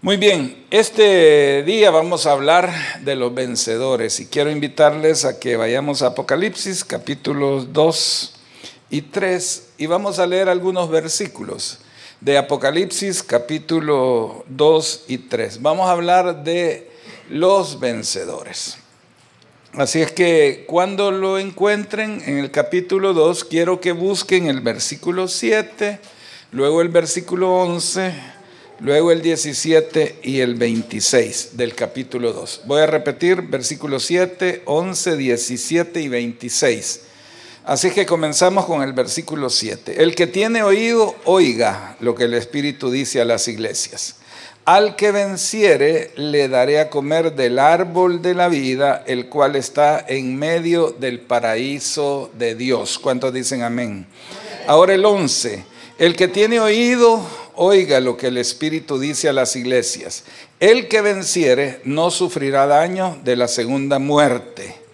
Muy bien, este día vamos a hablar de los vencedores y quiero invitarles a que vayamos a Apocalipsis capítulos 2 y 3 y vamos a leer algunos versículos de Apocalipsis capítulo 2 y 3. Vamos a hablar de los vencedores. Así es que cuando lo encuentren en el capítulo 2, quiero que busquen el versículo 7, luego el versículo 11 luego el 17 y el 26 del capítulo 2. Voy a repetir versículos 7, 11, 17 y 26. Así que comenzamos con el versículo 7. El que tiene oído, oiga lo que el Espíritu dice a las iglesias. Al que venciere, le daré a comer del árbol de la vida, el cual está en medio del paraíso de Dios. ¿Cuántos dicen amén? Ahora el 11. El que tiene oído, oiga lo que el Espíritu dice a las iglesias. El que venciere no sufrirá daño de la segunda muerte.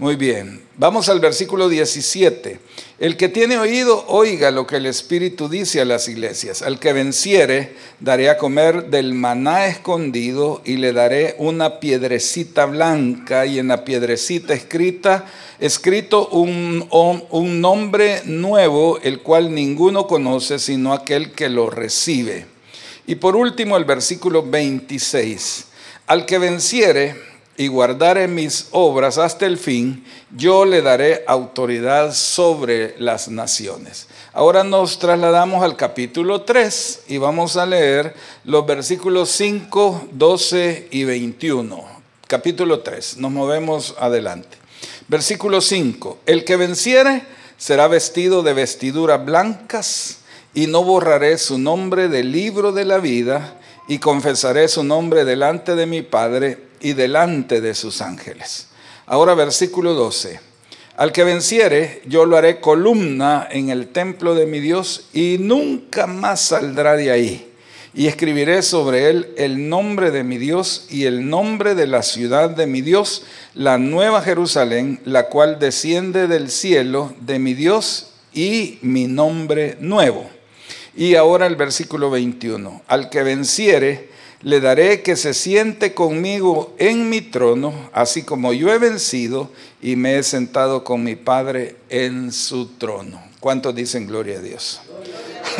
Muy bien, vamos al versículo 17. El que tiene oído, oiga lo que el Espíritu dice a las iglesias. Al que venciere, daré a comer del maná escondido y le daré una piedrecita blanca y en la piedrecita escrita, escrito un, un nombre nuevo, el cual ninguno conoce sino aquel que lo recibe. Y por último, el versículo 26. Al que venciere, y guardare mis obras hasta el fin, yo le daré autoridad sobre las naciones. Ahora nos trasladamos al capítulo 3 y vamos a leer los versículos 5, 12 y 21. Capítulo 3, nos movemos adelante. Versículo 5, el que venciere será vestido de vestiduras blancas y no borraré su nombre del libro de la vida y confesaré su nombre delante de mi Padre y delante de sus ángeles. Ahora versículo 12. Al que venciere, yo lo haré columna en el templo de mi Dios y nunca más saldrá de ahí. Y escribiré sobre él el nombre de mi Dios y el nombre de la ciudad de mi Dios, la nueva Jerusalén, la cual desciende del cielo de mi Dios y mi nombre nuevo. Y ahora el versículo 21. Al que venciere, le daré que se siente conmigo en mi trono, así como yo he vencido y me he sentado con mi Padre en su trono. ¿Cuántos dicen gloria a Dios?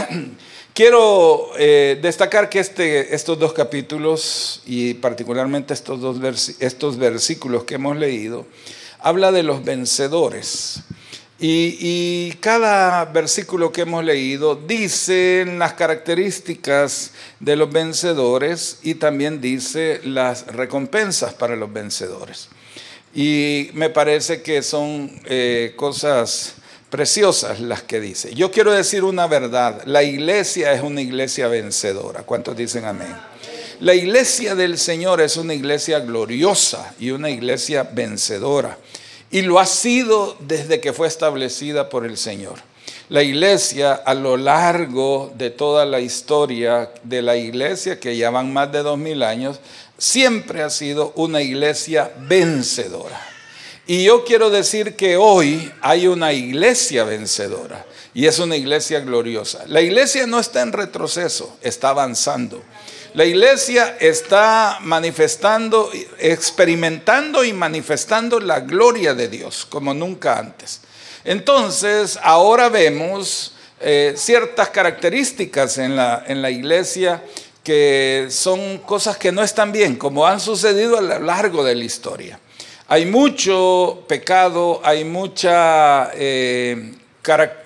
Quiero eh, destacar que este, estos dos capítulos y particularmente estos dos estos versículos que hemos leído, habla de los vencedores. Y, cada versículo que hemos leído dice las características de los vencedores y también dice las recompensas para los vencedores. Y me parece que son eh, cosas preciosas las que dice. Yo quiero decir una verdad, la iglesia es una iglesia vencedora. ¿Cuántos dicen amén? La iglesia del Señor es una iglesia gloriosa y una iglesia vencedora. Y lo ha sido desde que fue establecida por el Señor. La iglesia a lo largo de toda la historia de la iglesia, que ya van más de dos mil años, siempre ha sido una iglesia vencedora. Y yo quiero decir que hoy hay una iglesia vencedora y es una iglesia gloriosa. La iglesia no está en retroceso, está avanzando. La iglesia está manifestando, experimentando y manifestando la gloria de Dios como nunca antes. Entonces, ahora vemos eh, ciertas características en la, en la iglesia que son cosas que no están bien, como han sucedido a lo largo de la historia. Hay mucho pecado, hay muchas eh,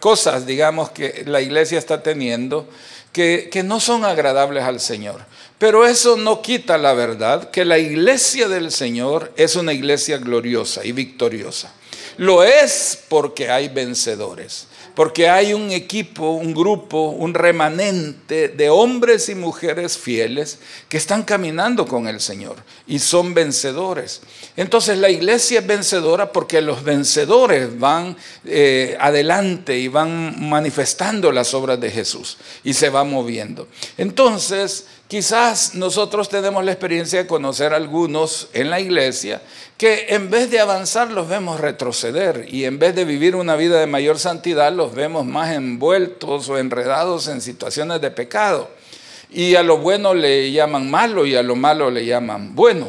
cosas, digamos, que la iglesia está teniendo que, que no son agradables al Señor. Pero eso no quita la verdad que la iglesia del Señor es una iglesia gloriosa y victoriosa. Lo es porque hay vencedores, porque hay un equipo, un grupo, un remanente de hombres y mujeres fieles que están caminando con el Señor y son vencedores. Entonces la iglesia es vencedora porque los vencedores van eh, adelante y van manifestando las obras de Jesús y se va moviendo. Entonces, Quizás nosotros tenemos la experiencia de conocer a algunos en la iglesia que en vez de avanzar los vemos retroceder y en vez de vivir una vida de mayor santidad los vemos más envueltos o enredados en situaciones de pecado. Y a lo bueno le llaman malo y a lo malo le llaman bueno.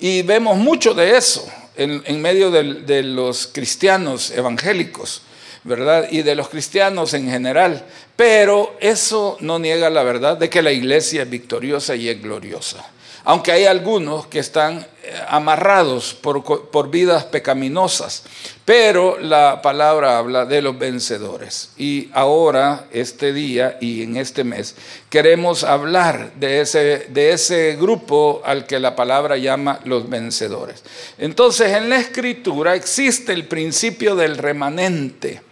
Y vemos mucho de eso en, medio de, los cristianos evangélicos, ¿verdad? Y de los cristianos en general. Pero eso no niega la verdad de que la iglesia es victoriosa y es gloriosa. Aunque hay algunos que están eh, amarrados por, por vidas pecaminosas, pero la palabra habla de los vencedores. Y ahora, este día y en este mes, queremos hablar de ese, de ese grupo al que la palabra llama los vencedores. Entonces, en la escritura existe el principio del remanente,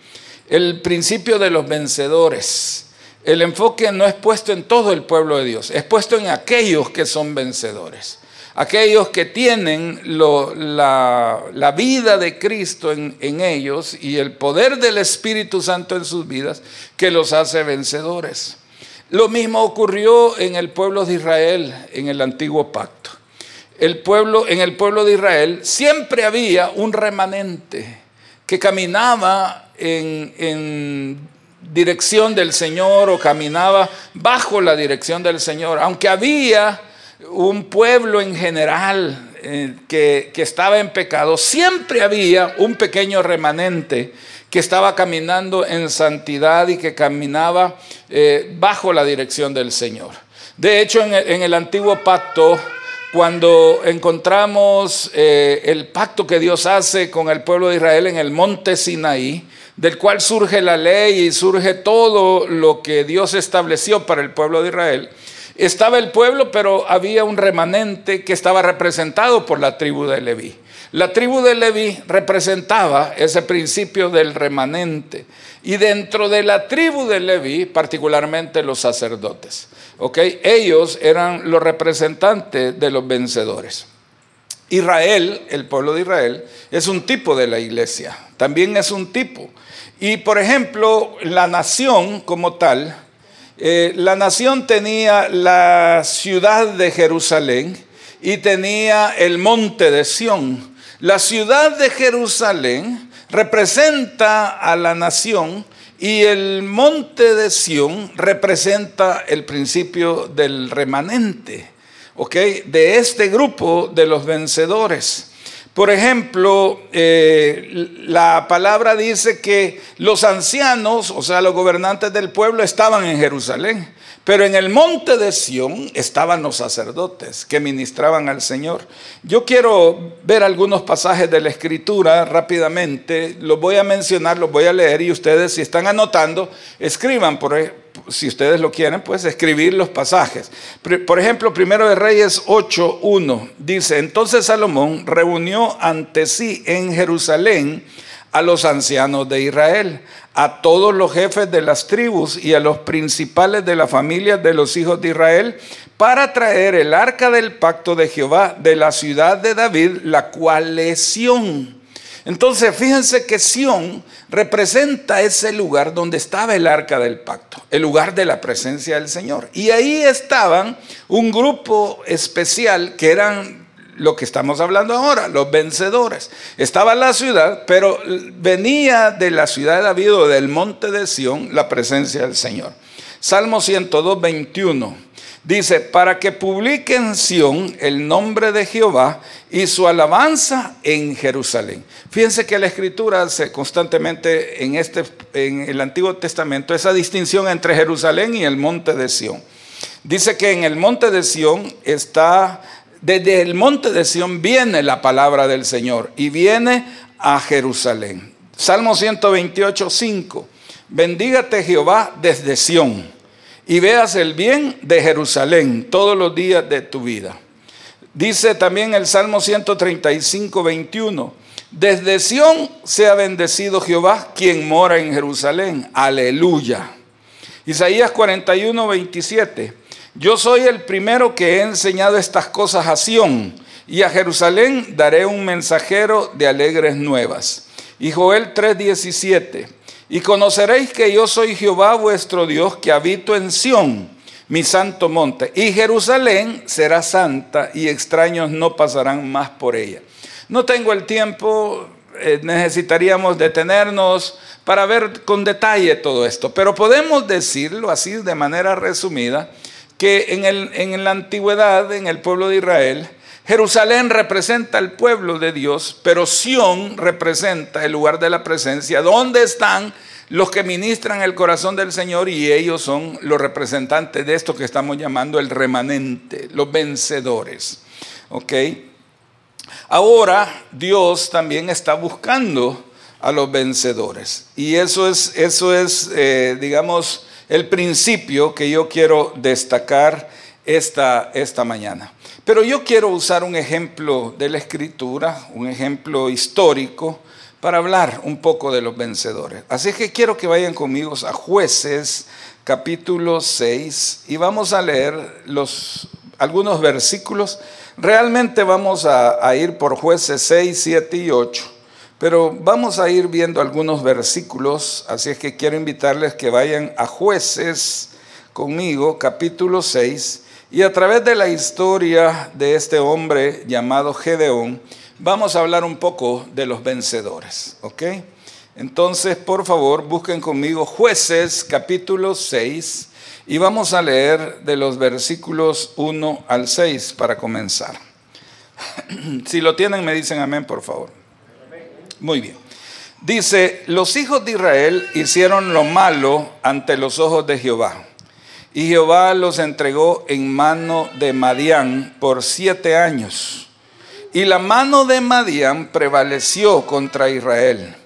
el principio de los vencedores. El enfoque no es puesto en todo el pueblo de Dios, es puesto en aquellos que son vencedores, aquellos que tienen la, vida de Cristo en, en ellos y el poder del Espíritu Santo en sus vidas que los hace vencedores. Lo mismo ocurrió en el pueblo de Israel en el antiguo pacto. El pueblo, en el pueblo de Israel siempre había un remanente que caminaba en, dirección del Señor o caminaba bajo la dirección del Señor, aunque había un pueblo en general eh, que, estaba en pecado, siempre había un pequeño remanente que estaba caminando en santidad y que caminaba eh, bajo la dirección del Señor. De hecho, en el, antiguo pacto, cuando encontramos eh, el pacto que Dios hace con el pueblo de Israel en el monte Sinaí, del cual surge la ley y surge todo lo que Dios estableció para el pueblo de Israel, estaba el pueblo, pero había un remanente que estaba representado por la tribu de Leví. La tribu de Leví representaba ese principio del remanente. Y dentro de la tribu de Leví, particularmente los sacerdotes, ellos eran los representantes de los vencedores. Israel, el pueblo de Israel, es un tipo de la iglesia, también es un tipo. Y por ejemplo, la nación como tal, eh, la nación tenía la ciudad de Jerusalén y tenía el monte de Sión. La ciudad de Jerusalén representa a la nación y el monte de Sión representa el principio del remanente, De este grupo de los vencedores. Por ejemplo, eh, la palabra dice que los ancianos, o sea, los gobernantes del pueblo, estaban en Jerusalén, pero en el monte de Sión estaban los sacerdotes que ministraban al Señor. Yo quiero ver algunos pasajes de la Escritura rápidamente, los voy a mencionar, los voy a leer y ustedes si están anotando, escriban por, si ustedes lo quieren, pues escribir los pasajes. Por ejemplo, primero de Reyes 8.1 dice, entonces Salomón reunió ante sí en Jerusalén a los ancianos de Israel, a todos los jefes de las tribus y a los principales de las familias de los hijos de Israel, para traer el arca del pacto de Jehová de la ciudad de David, la cual es entonces, fíjense que Sión representa ese lugar donde estaba el arca del pacto, el lugar de la presencia del Señor. Y ahí estaban un grupo especial que eran lo que estamos hablando ahora, los vencedores. Estaba la ciudad, pero venía de la ciudad de David o del monte de Sión la presencia del Señor. Salmo 102, 21. Dice, para que publique en Sión el nombre de Jehová y su alabanza en Jerusalén. Fíjense que la escritura hace constantemente en, este, en el Antiguo Testamento esa distinción entre Jerusalén y el monte de Sión. Dice que en el monte de Sión está, desde el monte de Sión viene la palabra del Señor y viene a Jerusalén. Salmo 128, 5. Bendígate Jehová desde Sión y veas el bien de Jerusalén todos los días de tu vida. Dice también el Salmo 135, 21. Desde Sión sea bendecido Jehová, quien mora en Jerusalén. Aleluya. Isaías 41, 27. Yo soy el primero que he enseñado estas cosas a Sión, y a Jerusalén daré un mensajero de alegres nuevas. Y Joel 3, 17. Y conoceréis que yo soy Jehová vuestro Dios, que habito en Sión, mi santo monte. Y Jerusalén será santa y extraños no pasarán más por ella. No tengo el tiempo, eh, necesitaríamos detenernos para ver con detalle todo esto, pero podemos decirlo así de manera resumida, que en, el, en la antigüedad, en el pueblo de Israel, Jerusalén representa el pueblo de Dios, pero Sión representa el lugar de la presencia, donde están los que ministran el corazón del Señor y ellos son los representantes de esto que estamos llamando el remanente, los vencedores. ¿Ok? Ahora Dios también está buscando a los vencedores. Y eso es, eso es eh, digamos, el principio que yo quiero destacar esta, esta mañana. Pero yo quiero usar un ejemplo de la escritura, un ejemplo histórico, para hablar un poco de los vencedores. Así que quiero que vayan conmigo a jueces capítulo 6 y vamos a leer los, algunos versículos. Realmente vamos a, a ir por jueces 6, 7 y 8, pero vamos a ir viendo algunos versículos, así es que quiero invitarles que vayan a jueces conmigo, capítulo 6, y a través de la historia de este hombre llamado Gedeón, vamos a hablar un poco de los vencedores, ¿ok? Entonces, por favor, busquen conmigo jueces capítulo 6 y vamos a leer de los versículos 1 al 6 para comenzar. Si lo tienen, me dicen amén, por favor. Muy bien. Dice, los hijos de Israel hicieron lo malo ante los ojos de Jehová. Y Jehová los entregó en mano de Madián por siete años. Y la mano de Madián prevaleció contra Israel.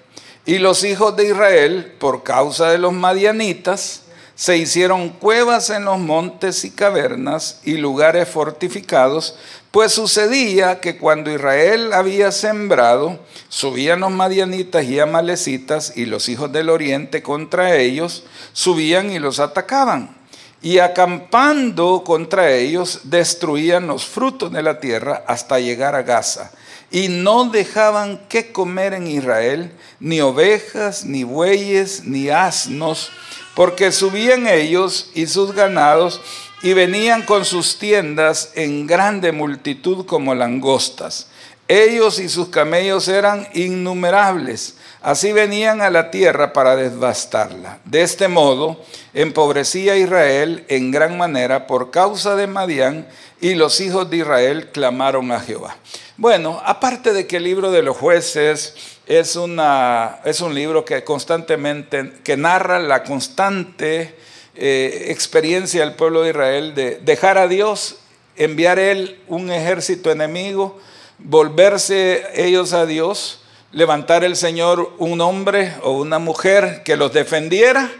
Y los hijos de Israel, por causa de los madianitas, se hicieron cuevas en los montes y cavernas y lugares fortificados, pues sucedía que cuando Israel había sembrado, subían los madianitas y amalecitas y los hijos del oriente contra ellos, subían y los atacaban y acampando contra ellos destruían los frutos de la tierra hasta llegar a Gaza. Y no dejaban que comer en Israel ni ovejas, ni bueyes, ni asnos, porque subían ellos y sus ganados y venían con sus tiendas en grande multitud como langostas. Ellos y sus camellos eran innumerables Así venían a la tierra para devastarla. De este modo, empobrecía Israel en gran manera por causa de Madián y los hijos de Israel clamaron a Jehová. Bueno, aparte de que el libro de los jueces es, una, es un libro que constantemente, que narra la constante eh, experiencia del pueblo de Israel de dejar a Dios, enviar él un ejército enemigo, volverse ellos a Dios, levantar el Señor un hombre o una mujer que los defendiera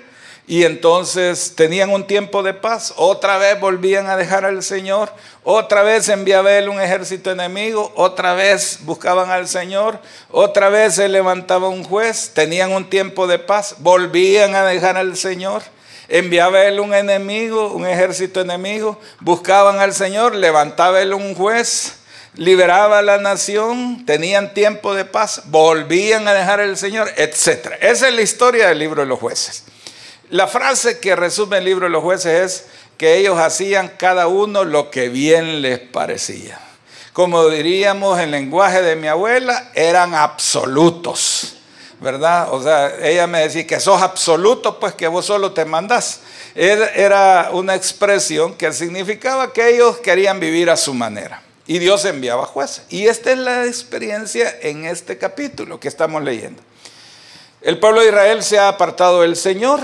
y entonces tenían un tiempo de paz, otra vez volvían a dejar al Señor, otra vez enviaba él un ejército enemigo, otra vez buscaban al Señor, otra vez se levantaba un juez, tenían un tiempo de paz, volvían a dejar al Señor. Enviaba él un enemigo, un ejército enemigo, buscaban al Señor, levantaba él un juez, liberaba a la nación, tenían tiempo de paz, volvían a dejar el Señor, etc. Esa es la historia del libro de los jueces. La frase que resume el libro de los jueces es que ellos hacían cada uno lo que bien les parecía. Como diríamos en lenguaje de mi abuela, eran absolutos, ¿verdad? O sea, ella me decía que sos absoluto, pues que vos solo te mandás. Era una expresión que significaba que ellos querían vivir a su manera. Y Dios enviaba jueces. Y esta es la experiencia en este capítulo que estamos leyendo. El pueblo de Israel se ha apartado del Señor.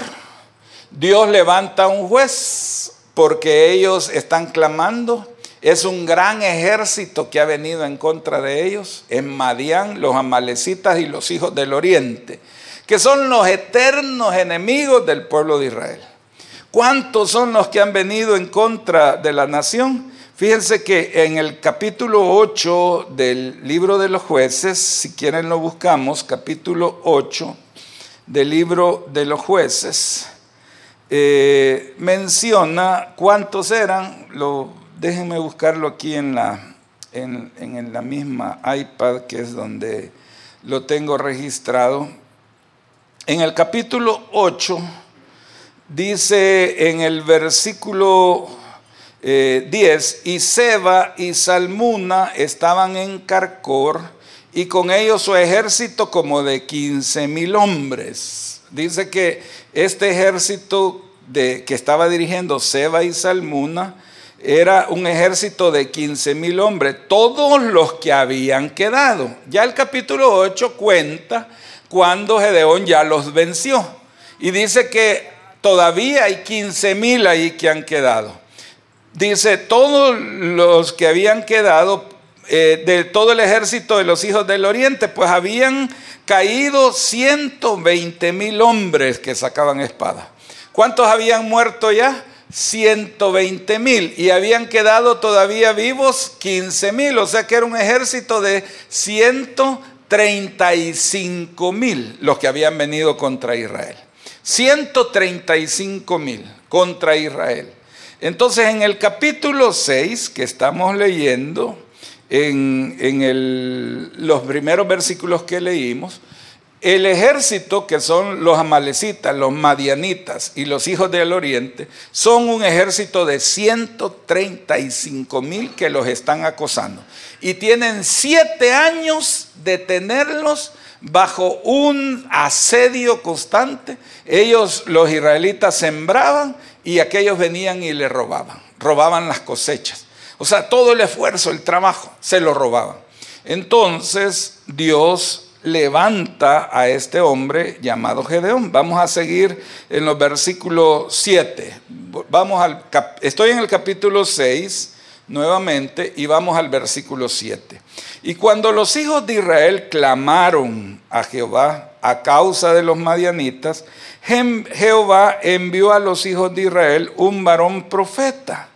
Dios levanta un juez porque ellos están clamando. Es un gran ejército que ha venido en contra de ellos. En Madián, los amalecitas y los hijos del oriente, que son los eternos enemigos del pueblo de Israel. ¿Cuántos son los que han venido en contra de la nación? Fíjense que en el capítulo 8 del libro de los jueces, si quieren lo buscamos, capítulo 8 del libro de los jueces, eh, menciona cuántos eran, lo, déjenme buscarlo aquí en la, en, en la misma iPad, que es donde lo tengo registrado. En el capítulo 8 dice en el versículo 10, eh, y Seba y Salmuna estaban en Carcor y con ellos su ejército como de 15 mil hombres. Dice que este ejército de, que estaba dirigiendo Seba y Salmuna era un ejército de 15 mil hombres, todos los que habían quedado. Ya el capítulo 8 cuenta cuando Gedeón ya los venció. Y dice que todavía hay 15 mil ahí que han quedado. Dice, todos los que habían quedado eh, de todo el ejército de los hijos del oriente, pues habían caído 120 mil hombres que sacaban espada. ¿Cuántos habían muerto ya? 120 mil y habían quedado todavía vivos 15 mil, o sea que era un ejército de 135 mil los que habían venido contra Israel. 135 mil contra Israel. Entonces en el capítulo 6 que estamos leyendo, en, los primeros versículos que leímos, el ejército, que son los amalecitas, los madianitas y los hijos del oriente, son un ejército de 135 mil que los están acosando. Y tienen siete años de tenerlos bajo un asedio constante. Ellos, los israelitas, sembraban y aquellos venían y le robaban, robaban las cosechas. O sea, todo el esfuerzo, el trabajo, se lo robaban. Entonces Dios levanta a este hombre llamado Gedeón. Vamos a seguir en los versículos 7. Vamos al estoy en el capítulo 6 nuevamente y vamos al versículo 7. Y cuando los hijos de Israel clamaron a Jehová a causa de los madianitas, Jehová envió a los hijos de Israel un varón profeta,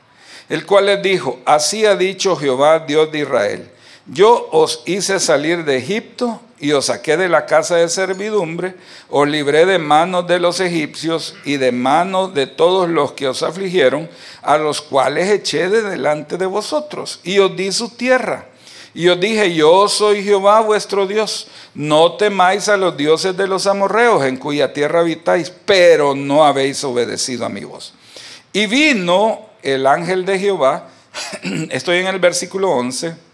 el cual les dijo, así ha dicho Jehová, Dios de Israel, yo os hice salir de Egipto y os saqué de la casa de servidumbre, os libré de manos de los egipcios y de manos de todos los que os afligieron, a los cuales eché de delante de vosotros, y os di su tierra. Y os dije, yo soy Jehová vuestro Dios, no temáis a los dioses de los amorreos en cuya tierra habitáis, pero no habéis obedecido a mi voz. Y vino el ángel de Jehová, estoy en el versículo 11,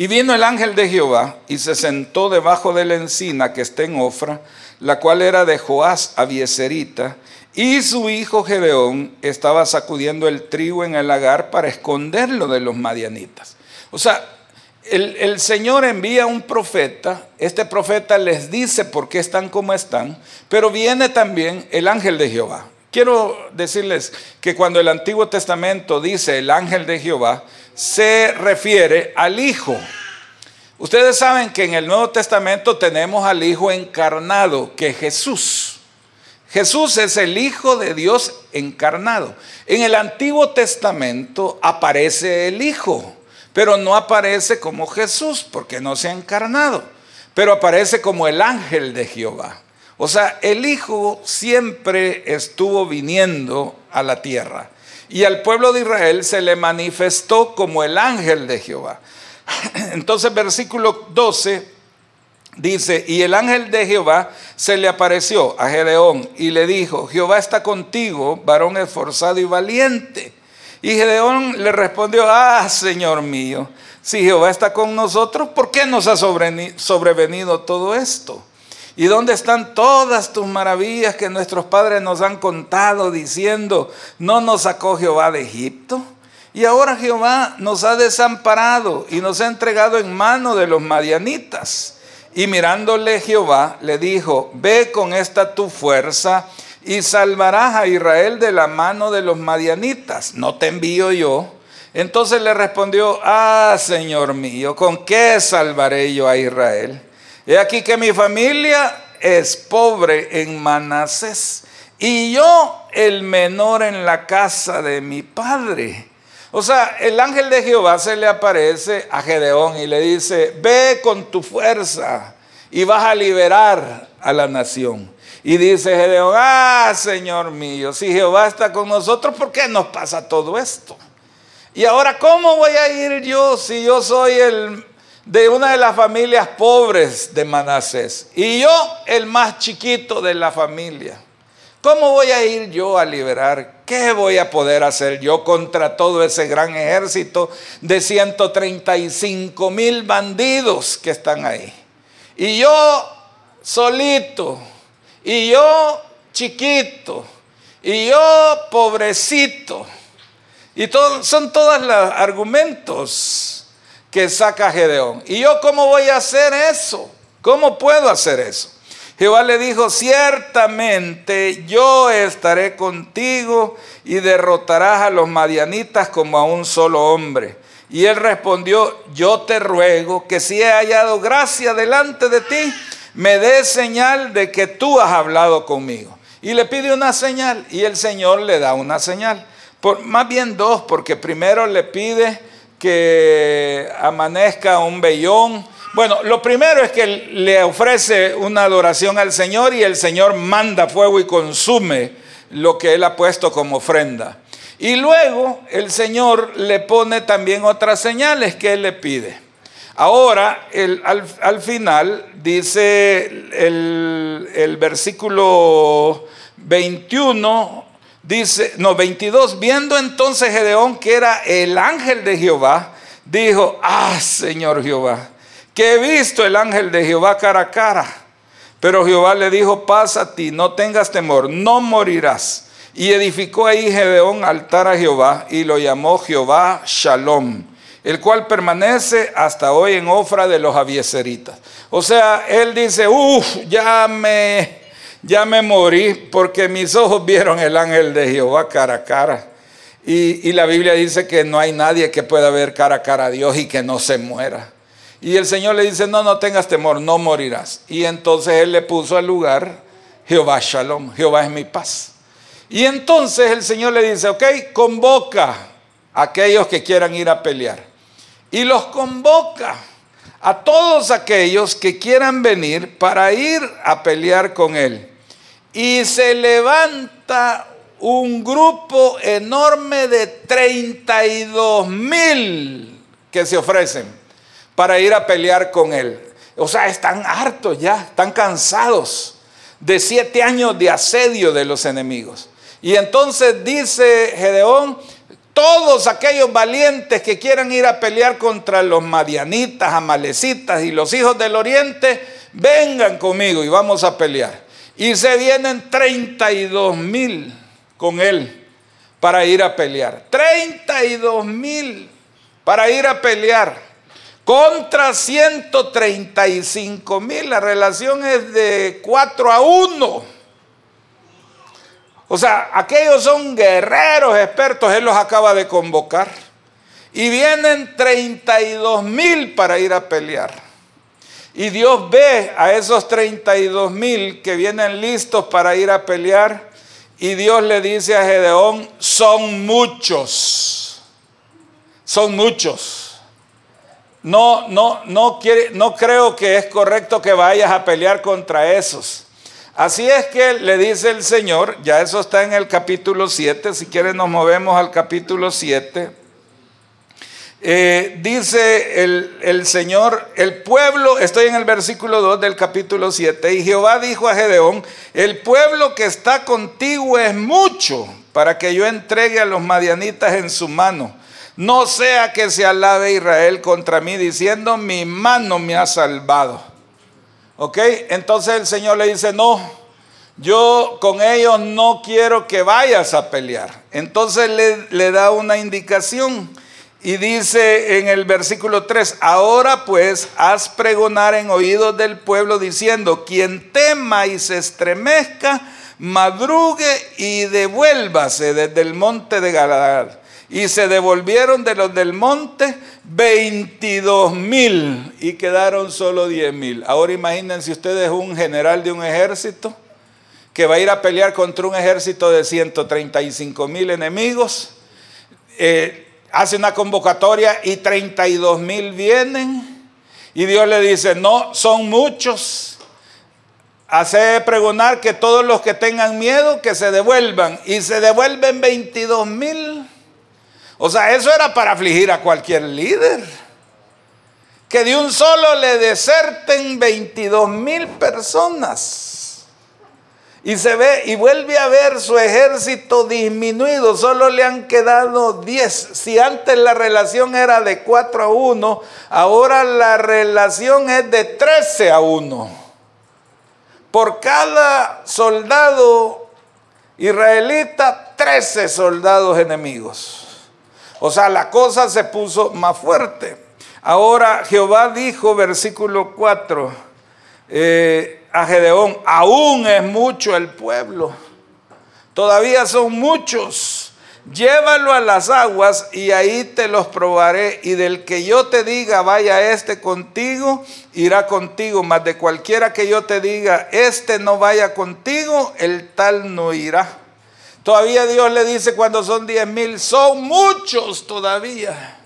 y vino el ángel de Jehová y se sentó debajo de la encina que está en Ofra, la cual era de Joás Abieserita, y su hijo Gedeón estaba sacudiendo el trigo en el lagar para esconderlo de los madianitas. O sea, el, el, Señor envía un profeta, este profeta les dice por qué están como están, pero viene también el ángel de Jehová. Quiero decirles que cuando el Antiguo Testamento dice el ángel de Jehová, se refiere al Hijo. Ustedes saben que en el Nuevo Testamento tenemos al Hijo encarnado, que es Jesús. Jesús es el Hijo de Dios encarnado. En el Antiguo Testamento aparece el Hijo, pero no aparece como Jesús, porque no se ha encarnado, pero aparece como el ángel de Jehová. O sea, el Hijo siempre estuvo viniendo a la tierra. Y al pueblo de Israel se le manifestó como el ángel de Jehová. Entonces versículo 12 dice, y el ángel de Jehová se le apareció a Gedeón y le dijo, Jehová está contigo, varón esforzado y valiente. Y Gedeón le respondió, ah, Señor mío, si Jehová está con nosotros, ¿por qué nos ha sobrevenido todo esto? ¿Y dónde están todas tus maravillas que nuestros padres nos han contado diciendo, no nos sacó Jehová de Egipto? Y ahora Jehová nos ha desamparado y nos ha entregado en mano de los madianitas. Y mirándole Jehová le dijo, ve con esta tu fuerza y salvarás a Israel de la mano de los madianitas. No te envío yo. Entonces le respondió, ah, Señor mío, ¿con qué salvaré yo a Israel? He aquí que mi familia es pobre en Manasés y yo el menor en la casa de mi padre. O sea, el ángel de Jehová se le aparece a Gedeón y le dice, ve con tu fuerza y vas a liberar a la nación. Y dice Gedeón, ah, Señor mío, si Jehová está con nosotros, ¿por qué nos pasa todo esto? Y ahora, ¿cómo voy a ir yo si yo soy el de una de las familias pobres de Manasés y yo el más chiquito de la familia. ¿Cómo voy a ir yo a liberar? ¿Qué voy a poder hacer yo contra todo ese gran ejército de 135 mil bandidos que están ahí? Y yo solito, y yo chiquito, Y yo, pobrecito. Y son todos los argumentos que saca Gedeón. ¿Y yo cómo voy a hacer eso? ¿Cómo puedo hacer eso? Jehová le dijo, ciertamente yo estaré contigo y derrotarás a los madianitas como a un solo hombre. Y él respondió, yo te ruego que si he hallado gracia delante de ti, me dé señal de que tú has hablado conmigo. Y le pide una señal y el Señor le da una señal. Por, más bien dos, porque primero le pide que amanezca un vellón bueno, lo primero es que le ofrece una adoración al Señor y el Señor manda fuego y consume lo que él ha puesto como ofrenda. Y luego el Señor le pone también otras señales que él le pide. Ahora, al, final, dice el, el versículo 21, dice, no, 22, viendo entonces Gedeón que era el ángel de Jehová, dijo, ah, Señor Jehová, que he visto el ángel de Jehová cara a cara. Pero Jehová le dijo, pasa a ti, no tengas temor, no morirás. Y edificó ahí Gedeón altar a Jehová y lo llamó Jehová Shalom, el cual permanece hasta hoy en Ofra de los Abieseritas. O sea, él dice, uff, ya me, ya me morí porque mis ojos vieron el ángel de Jehová cara a cara. Y, la Biblia dice que no hay nadie que pueda ver cara a cara a Dios y que no se muera. Y el Señor le dice, no, no tengas temor, no morirás. Y entonces él le puso al lugar Jehová Shalom, Jehová es mi paz. Y entonces el Señor le dice, ok, convoca a aquellos que quieran ir a pelear. Y los convoca a todos aquellos que quieran venir para ir a pelear con él. Y se levanta un grupo enorme de 32 mil que se ofrecen para ir a pelear con él. O sea, están hartos ya, están cansados de siete años de asedio de los enemigos. Y entonces dice Gedeón, todos aquellos valientes que quieran ir a pelear contra los madianitas, amalecitas y los hijos del oriente, vengan conmigo y vamos a pelear. Y se vienen 32 mil con él para ir a pelear. 32 mil para ir a pelear contra 135 mil. La relación es de 4 a 1. O sea, aquellos son guerreros expertos, Él los acaba de convocar. Y vienen 32 mil para ir a pelear. Y Dios ve a esos 32 mil que vienen listos para ir a pelear. Y Dios le dice a Gedeón, son muchos. Son muchos. No, no, no, quiere, no creo que es correcto que vayas a pelear contra esos. Así es que le dice el Señor, ya eso está en el capítulo 7, si quieren nos movemos al capítulo 7. Eh, dice el, el, Señor, el pueblo, estoy en el versículo 2 del capítulo 7, y Jehová dijo a Gedeón, el pueblo que está contigo es mucho para que yo entregue a los madianitas en su mano no sea que se alabe Israel contra mí diciendo, mi mano me ha salvado. ¿Ok? Entonces el Señor le dice, no, yo con ellos no quiero que vayas a pelear. Entonces le, le da una indicación y dice en el versículo 3, ahora pues haz pregonar en oídos del pueblo diciendo, quien tema y se estremezca, madrugue y devuélvase desde el monte de Galaad y se devolvieron de los del monte 22 mil y quedaron solo 10 mil. Ahora imagínense ustedes un general de un ejército que va a ir a pelear contra un ejército de 135 mil enemigos, eh, hace una convocatoria y 32 mil vienen y Dios le dice, no, son muchos. Hace pregonar que todos los que tengan miedo que se devuelvan y se devuelven 22 mil. O sea, eso era para afligir a cualquier líder. Que de un solo le deserten 22 mil personas. Y se ve y vuelve a ver su ejército disminuido. Solo le han quedado 10. Si antes la relación era de 4 a 1, ahora la relación es de 13 a 1. Por cada soldado Israelita, 13 soldados enemigos. O sea, la cosa se puso más fuerte. Ahora Jehová dijo, versículo 4, eh, a Gedeón, aún es mucho el pueblo, todavía son muchos llévalo a las aguas y ahí te los probaré. Y del que yo te diga, vaya este contigo, irá contigo. Mas de cualquiera que yo te diga, este no vaya contigo, el tal no irá. Todavía Dios le dice cuando son diez mil, son muchos todavía.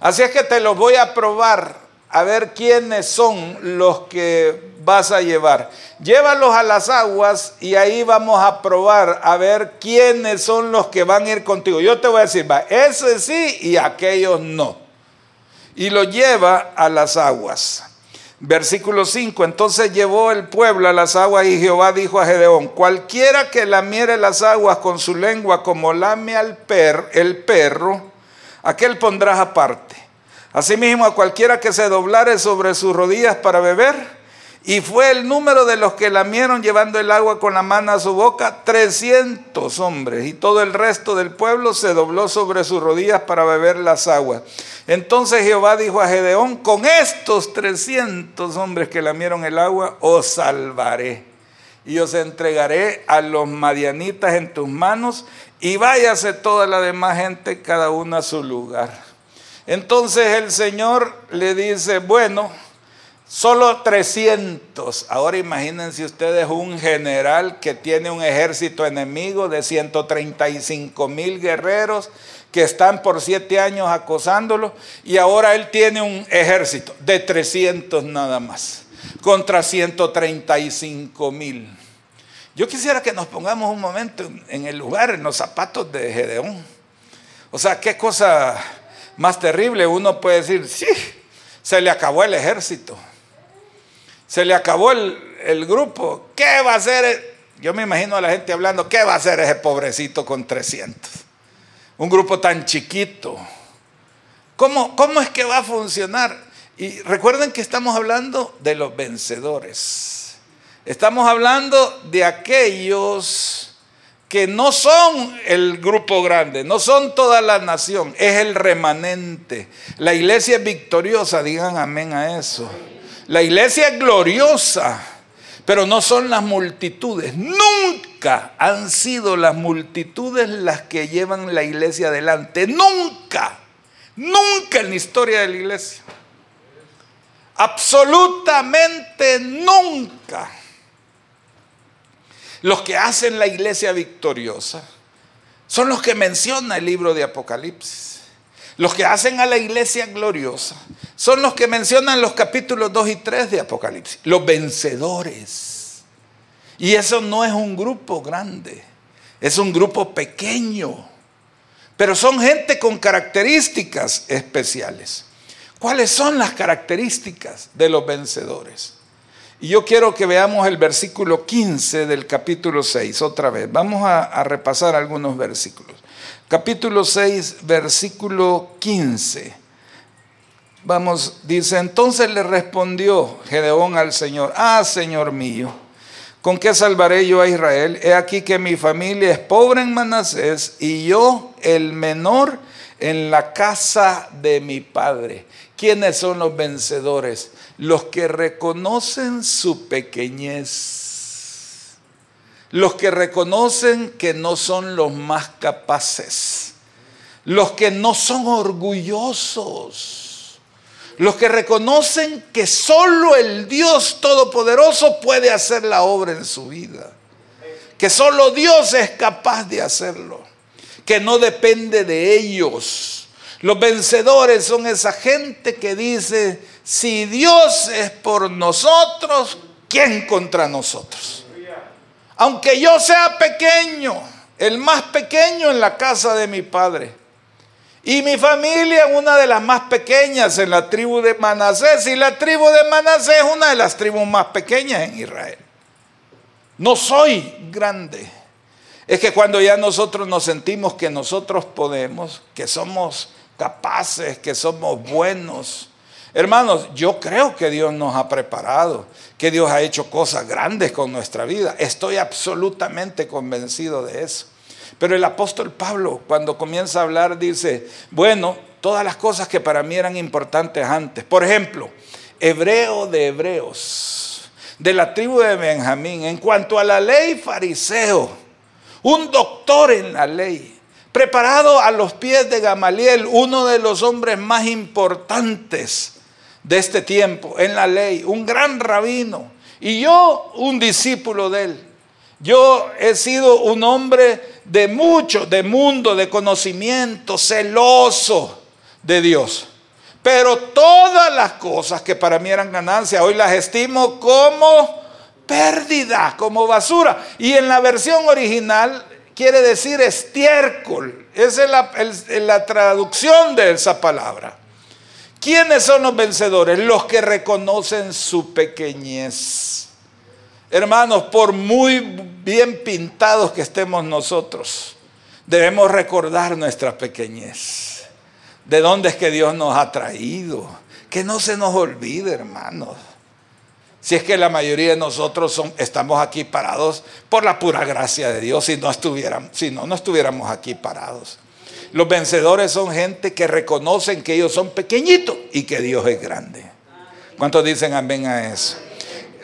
Así es que te los voy a probar a ver quiénes son los que vas a llevar. Llévalos a las aguas y ahí vamos a probar a ver quiénes son los que van a ir contigo. Yo te voy a decir, va, ese sí y aquellos no. Y lo lleva a las aguas. Versículo 5, entonces llevó el pueblo a las aguas y Jehová dijo a Gedeón, cualquiera que lamiere las aguas con su lengua como lame al per, el perro, aquel pondrás aparte. Asimismo, a cualquiera que se doblare sobre sus rodillas para beber, y fue el número de los que lamieron llevando el agua con la mano a su boca, 300 hombres, y todo el resto del pueblo se dobló sobre sus rodillas para beber las aguas. Entonces Jehová dijo a Gedeón, con estos 300 hombres que lamieron el agua, os salvaré. Y os entregaré a los madianitas en tus manos, y váyase toda la demás gente, cada uno a su lugar. Entonces el Señor le dice, bueno, solo 300. Ahora imagínense ustedes un general que tiene un ejército enemigo de 135 mil guerreros que están por siete años acosándolo y ahora él tiene un ejército de 300 nada más contra 135 mil. Yo quisiera que nos pongamos un momento en el lugar, en los zapatos de Gedeón. O sea, qué cosa más terrible, uno puede decir, sí, se le acabó el ejército, se le acabó el, grupo, ¿qué va a hacer? Yo me imagino a la gente hablando, ¿qué va a hacer ese pobrecito con 300? Un grupo tan chiquito. ¿Cómo, ¿Cómo es que va a funcionar? Y recuerden que estamos hablando de los vencedores. Estamos hablando de aquellos que no son el grupo grande, no son toda la nación, es el remanente. La iglesia es victoriosa, digan amén a eso. La iglesia es gloriosa, pero no son las multitudes. Nunca han sido las multitudes las que llevan la iglesia adelante. Nunca, nunca en la historia de la iglesia. Absolutamente nunca. Los que hacen la iglesia victoriosa son los que menciona el libro de Apocalipsis. Los que hacen a la iglesia gloriosa son los que mencionan los capítulos 2 y 3 de Apocalipsis. Los vencedores. Y eso no es un grupo grande, es un grupo pequeño. Pero son gente con características especiales. ¿Cuáles son las características de los vencedores? Y yo quiero que veamos el versículo 15 del capítulo 6 otra vez. Vamos a, repasar algunos versículos. Capítulo 6, versículo 15. Vamos, dice, entonces le respondió Gedeón al Señor, ah, Señor mío, ¿con qué salvaré yo a Israel? He aquí que mi familia es pobre en Manasés y yo el menor en la casa de mi padre. ¿Quiénes son los vencedores? los que reconocen su pequeñez, los que reconocen que no son los más capaces, los que no son orgullosos, los que reconocen que solo el Dios Todopoderoso puede hacer la obra en su vida, que solo Dios es capaz de hacerlo, que no depende de ellos. Los vencedores son esa gente que dice, si Dios es por nosotros, ¿quién contra nosotros? Aunque yo sea pequeño, el más pequeño en la casa de mi padre. Y mi familia, una de las más pequeñas en la tribu de Manasés. Y la tribu de Manasés es una de las tribus más pequeñas en Israel. No soy grande. Es que cuando ya nosotros nos sentimos que nosotros podemos, que somos capaces, que somos buenos, Hermanos, yo creo que Dios nos ha preparado, que Dios ha hecho cosas grandes con nuestra vida. Estoy absolutamente convencido de eso. Pero el apóstol Pablo, cuando comienza a hablar, dice, bueno, todas las cosas que para mí eran importantes antes. Por ejemplo, hebreo de hebreos, de la tribu de Benjamín, en cuanto a la ley fariseo, un doctor en la ley preparado a los pies de Gamaliel, uno de los hombres más importantes de este tiempo en la ley, un gran rabino, y yo un discípulo de él. Yo he sido un hombre de mucho, de mundo, de conocimiento, celoso de Dios. Pero todas las cosas que para mí eran ganancia, hoy las estimo como pérdida, como basura. Y en la versión original quiere decir estiércol. Esa es la, traducción de esa palabra. ¿Quiénes son los vencedores? Los que reconocen su pequeñez. Hermanos, por muy bien pintados que estemos nosotros, debemos recordar nuestra pequeñez. De dónde es que Dios nos ha traído. Que no se nos olvide, hermanos. Si es que la mayoría de nosotros estamos aquí parados por la pura gracia de Dios, si no, estuviéramos, si no, no estuviéramos aquí parados. Los vencedores son gente que reconocen que ellos son pequeñitos y que Dios es grande. ¿Cuántos dicen amén a eso?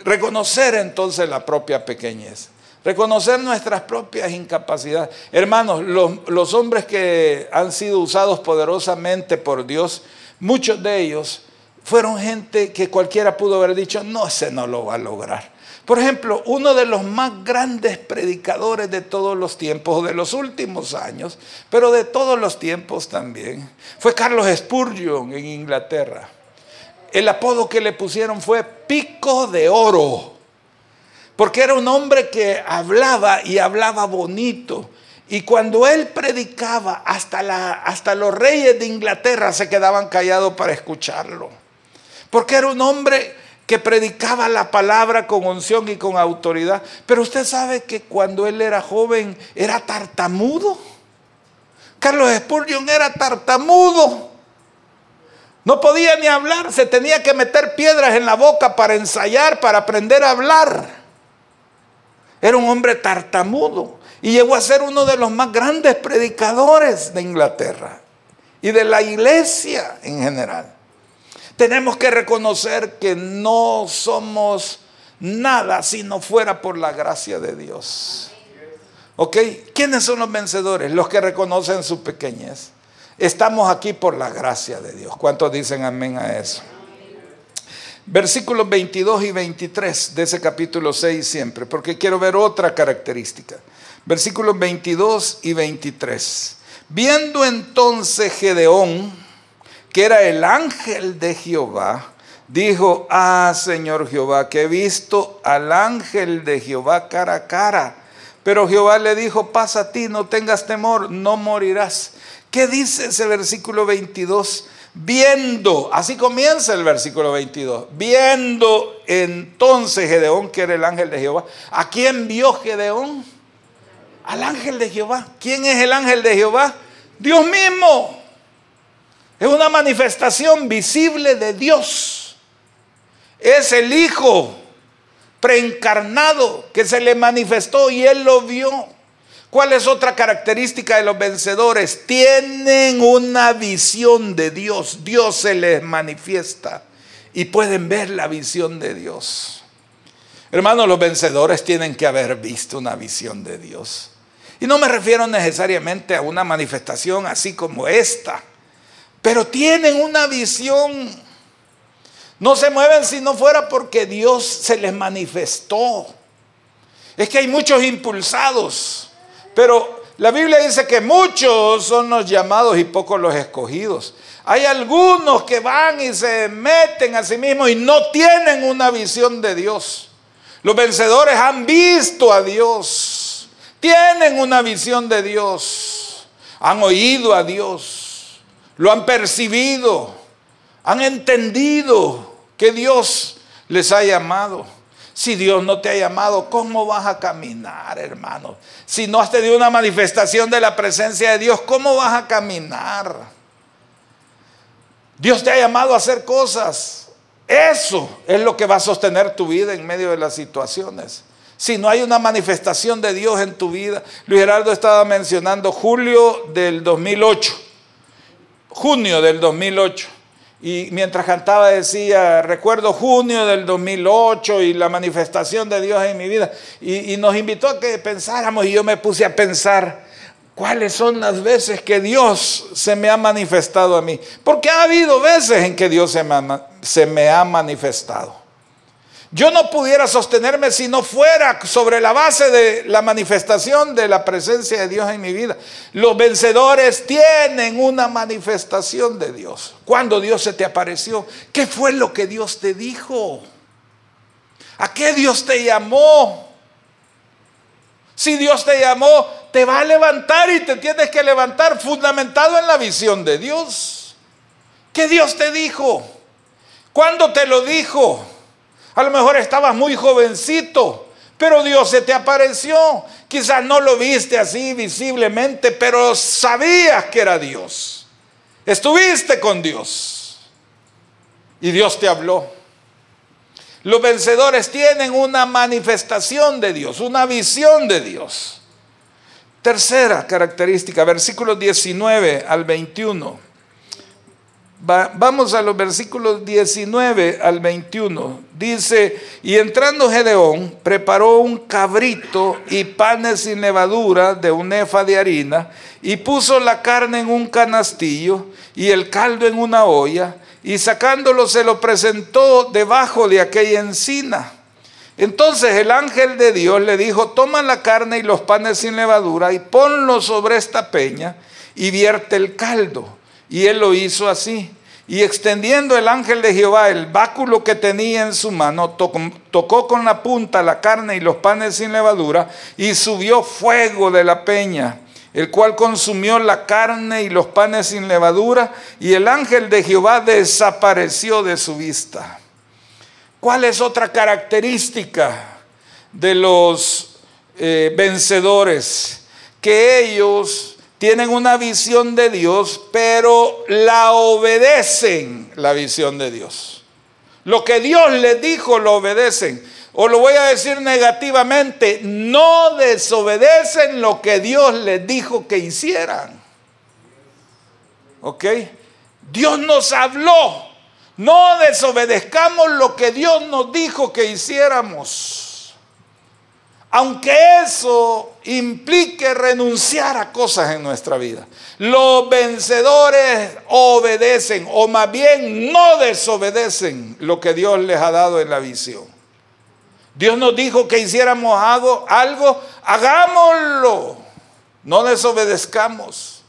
Reconocer entonces la propia pequeñez. Reconocer nuestras propias incapacidades. Hermanos, los, los hombres que han sido usados poderosamente por Dios, muchos de ellos fueron gente que cualquiera pudo haber dicho, no, ese no lo va a lograr. Por ejemplo, uno de los más grandes predicadores de todos los tiempos, de los últimos años, pero de todos los tiempos también, fue Carlos Spurgeon en Inglaterra. El apodo que le pusieron fue Pico de Oro, porque era un hombre que hablaba y hablaba bonito. Y cuando él predicaba, hasta, la, hasta los reyes de Inglaterra se quedaban callados para escucharlo porque era un hombre que predicaba la palabra con unción y con autoridad. Pero usted sabe que cuando él era joven era tartamudo. Carlos Spurgeon era tartamudo. No podía ni hablar, se tenía que meter piedras en la boca para ensayar, para aprender a hablar. Era un hombre tartamudo y llegó a ser uno de los más grandes predicadores de Inglaterra y de la iglesia en general. Tenemos que reconocer que no somos nada si no fuera por la gracia de Dios. ¿Ok? ¿Quiénes son los vencedores? Los que reconocen su pequeñez. Estamos aquí por la gracia de Dios. ¿Cuántos dicen amén a eso? Versículos 22 y 23 de ese capítulo 6 siempre, porque quiero ver otra característica. Versículos 22 y 23. Viendo entonces Gedeón, que era el ángel de Jehová, dijo, ah Señor Jehová, que he visto al ángel de Jehová cara a cara. Pero Jehová le dijo, pasa a ti, no tengas temor, no morirás. ¿Qué dice ese versículo 22? Viendo, así comienza el versículo 22, viendo entonces Gedeón, que era el ángel de Jehová. ¿A quién vio Gedeón? Al ángel de Jehová. ¿Quién es el ángel de Jehová? Dios mismo. Es una manifestación visible de Dios. Es el Hijo preencarnado que se le manifestó y él lo vio. ¿Cuál es otra característica de los vencedores? Tienen una visión de Dios. Dios se les manifiesta y pueden ver la visión de Dios. Hermanos, los vencedores tienen que haber visto una visión de Dios. Y no me refiero necesariamente a una manifestación así como esta pero tienen una visión. No se mueven si no fuera porque Dios se les manifestó. Es que hay muchos impulsados, pero la Biblia dice que muchos son los llamados y pocos los escogidos. Hay algunos que van y se meten a sí mismos y no tienen una visión de Dios. Los vencedores han visto a Dios, tienen una visión de Dios, han oído a Dios lo han percibido, han entendido que Dios les ha llamado. Si Dios no te ha llamado, ¿cómo vas a caminar, hermano? Si no has tenido una manifestación de la presencia de Dios, ¿cómo vas a caminar? Dios te ha llamado a hacer cosas. Eso es lo que va a sostener tu vida en medio de las situaciones. Si no hay una manifestación de Dios en tu vida, Luis Gerardo estaba mencionando julio del 2008, junio del 2008. Y mientras cantaba decía, recuerdo junio del 2008 y la manifestación de Dios en mi vida. Y, nos invitó a que pensáramos y yo me puse a pensar cuáles son las veces que Dios se me ha manifestado a mí. Porque ha habido veces en que Dios se me ha manifestado. Yo no pudiera sostenerme si no fuera sobre la base de la manifestación de la presencia de Dios en mi vida. Los vencedores tienen una manifestación de Dios. Cuando Dios se te apareció, ¿qué fue lo que Dios te dijo? ¿A qué Dios te llamó? Si Dios te llamó, te va a levantar y te tienes que levantar fundamentado en la visión de Dios. ¿Qué Dios te dijo? ¿Cuándo te lo dijo? A lo mejor estabas muy jovencito, pero Dios se te apareció. Quizás no lo viste así visiblemente, pero sabías que era Dios. Estuviste con Dios y Dios te habló. Los vencedores tienen una manifestación de Dios, una visión de Dios. Tercera característica, versículos 19 al 21 vamos a los versículos 19 al 21. Dice, y entrando Gedeón, preparó un cabrito y panes sin levadura de un efa de harina, y puso la carne en un canastillo y el caldo en una olla, y sacándolo se lo presentó debajo de aquella encina. Entonces el ángel de Dios le dijo, toma la carne y los panes sin levadura y ponlo sobre esta peña y vierte el caldo. Y él lo hizo así. Y extendiendo el ángel de Jehová el báculo que tenía en su mano, tocó, con la punta la carne y los panes sin levadura, y subió fuego de la peña, el cual consumió la carne y los panes sin levadura, y el ángel de Jehová desapareció de su vista. ¿Cuál es otra característica de los eh, vencedores? Que ellos tienen una visión de Dios, pero la obedecen la visión de Dios. Lo que Dios les dijo lo obedecen. O lo voy a decir negativamente, no desobedecen lo que Dios les dijo que hicieran. ¿Ok? Dios nos habló. No desobedezcamos lo que Dios nos dijo que hiciéramos aunque eso implique renunciar a cosas en nuestra vida. Los vencedores obedecen o más bien no desobedecen lo que Dios les ha dado en la visión. Dios nos dijo que hiciéramos algo, hagámoslo, no desobedezcamos.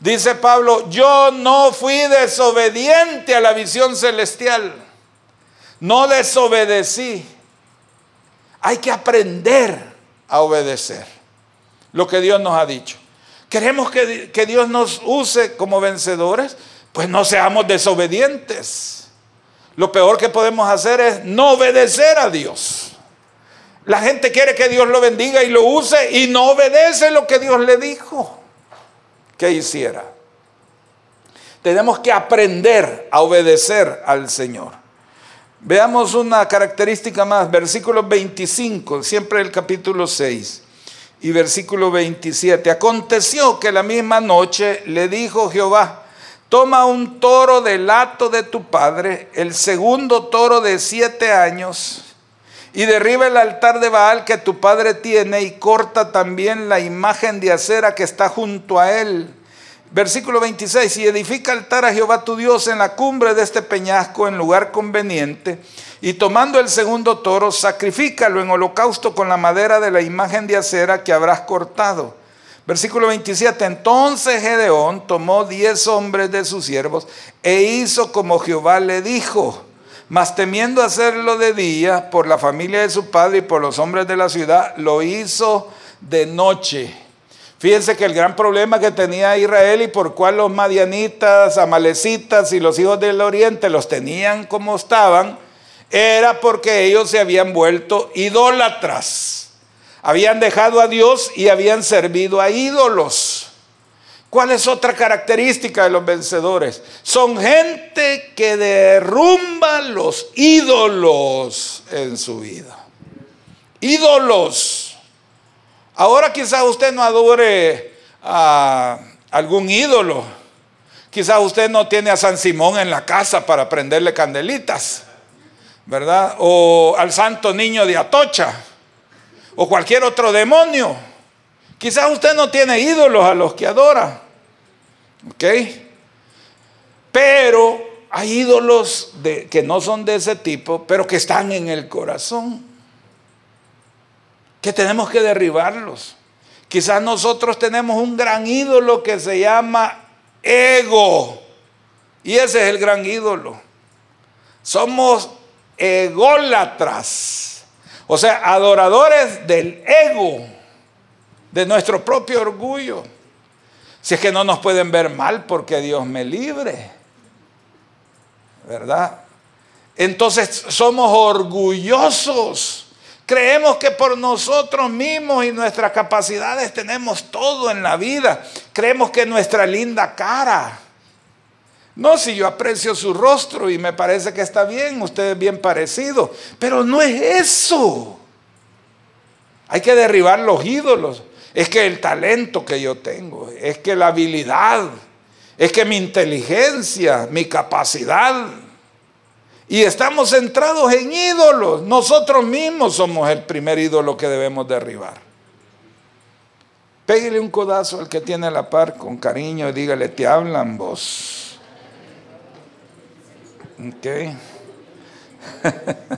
Dice Pablo, yo no fui desobediente a la visión celestial, no desobedecí hay que aprender a obedecer lo que Dios nos ha dicho. ¿Queremos que, que Dios nos use como vencedores? Pues no seamos desobedientes. Lo peor que podemos hacer es no obedecer a Dios. La gente quiere que Dios lo bendiga y lo use y no obedece lo que Dios le dijo que hiciera. Tenemos que aprender a obedecer al Señor. Veamos una característica más, versículo 25, siempre el capítulo 6 y versículo 27. Aconteció que la misma noche le dijo Jehová, toma un toro del hato de tu padre, el segundo toro de siete años, y derriba el altar de Baal que tu padre tiene y corta también la imagen de acera que está junto a él Versículo 26, y edifica altar a Jehová tu Dios en la cumbre de este peñasco en lugar conveniente, y tomando el segundo toro, sacrifícalo en holocausto con la madera de la imagen de acera que habrás cortado. Versículo 27, entonces Gedeón tomó diez hombres de sus siervos e hizo como Jehová le dijo, mas temiendo hacerlo de día por la familia de su padre y por los hombres de la ciudad, lo hizo de noche. Fíjense que el gran problema que tenía Israel y por cual los madianitas, amalecitas y los hijos del oriente los tenían como estaban, era porque ellos se habían vuelto idólatras. Habían dejado a Dios y habían servido a ídolos. ¿Cuál es otra característica de los vencedores? Son gente que derrumba los ídolos en su vida. Ídolos. Ahora quizás usted no adore a algún ídolo. Quizás usted no tiene a San Simón en la casa para prenderle candelitas, ¿verdad? O al santo niño de Atocha, o cualquier otro demonio. Quizás usted no tiene ídolos a los que adora, ¿ok? Pero hay ídolos que no son de ese tipo, pero que están en el corazón, que tenemos que derribarlos. Quizás nosotros tenemos un gran ídolo que se llama ego. Y ese es el gran ídolo. Somos ególatras. O sea, adoradores del ego, de nuestro propio orgullo. Si es que no nos pueden ver mal porque Dios me libre. ¿Verdad? Entonces somos orgullosos. Creemos que por nosotros mismos y nuestras capacidades tenemos todo en la vida. Creemos que nuestra linda cara. No, si yo aprecio su rostro y me parece que está bien, usted es bien parecido, pero no es eso. Hay que derribar los ídolos. Es que el talento que yo tengo, es que la habilidad, es que mi inteligencia, mi capacidad, y estamos centrados en ídolos. Nosotros mismos somos el primer ídolo que debemos derribar. Pégale un codazo al que tiene la par con cariño y dígale, te hablan vos. Ok.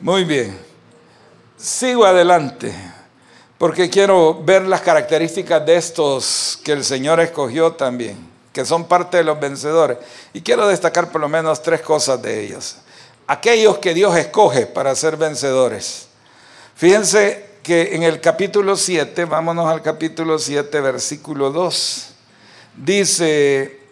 Muy bien. Sigo adelante porque quiero ver las características de estos que el Señor escogió también que son parte de los vencedores. Y quiero destacar por lo menos tres cosas de ellos. Aquellos que Dios escoge para ser vencedores. Fíjense que en el capítulo 7, vámonos al capítulo 7, versículo 2, dice,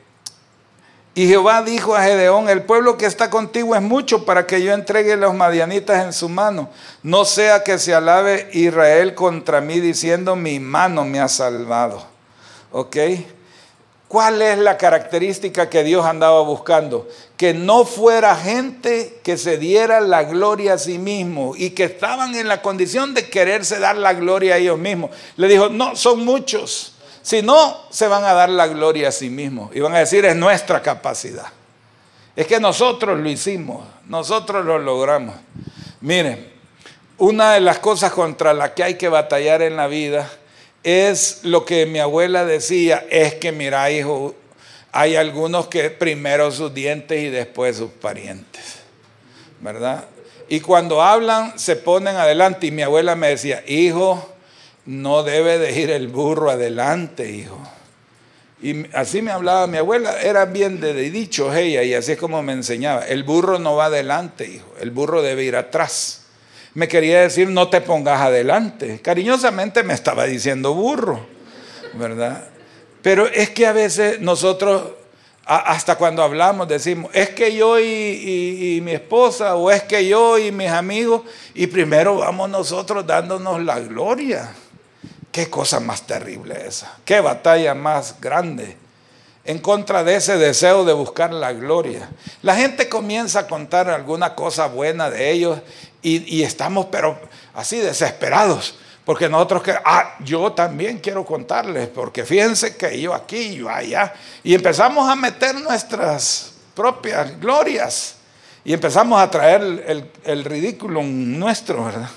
y Jehová dijo a Gedeón, el pueblo que está contigo es mucho para que yo entregue los madianitas en su mano. No sea que se alabe Israel contra mí diciendo, mi mano me ha salvado. ¿Ok? ¿Cuál es la característica que Dios andaba buscando? Que no fuera gente que se diera la gloria a sí mismo y que estaban en la condición de quererse dar la gloria a ellos mismos. Le dijo, no, son muchos. Si no, se van a dar la gloria a sí mismos. Y van a decir, es nuestra capacidad. Es que nosotros lo hicimos, nosotros lo logramos. Miren, una de las cosas contra las que hay que batallar en la vida es lo que mi abuela decía, es que mira hijo, hay algunos que primero sus dientes y después sus parientes, ¿verdad? Y cuando hablan se ponen adelante y mi abuela me decía, hijo, no debe de ir el burro adelante, hijo. Y así me hablaba mi abuela, era bien de dicho ella y así es como me enseñaba, el burro no va adelante, hijo, el burro debe ir atrás me quería decir no te pongas adelante. Cariñosamente me estaba diciendo burro, ¿verdad? Pero es que a veces nosotros, hasta cuando hablamos, decimos, es que yo y, mi esposa, o es que yo y mis amigos, y primero vamos nosotros dándonos la gloria. Qué cosa más terrible esa, qué batalla más grande en contra de ese deseo de buscar la gloria. La gente comienza a contar alguna cosa buena de ellos y, estamos, pero así desesperados. Porque nosotros que, ah, yo también quiero contarles, porque fíjense que yo aquí, yo allá, y empezamos a meter nuestras propias glorias, y empezamos a traer el, el ridículo nuestro, ¿verdad?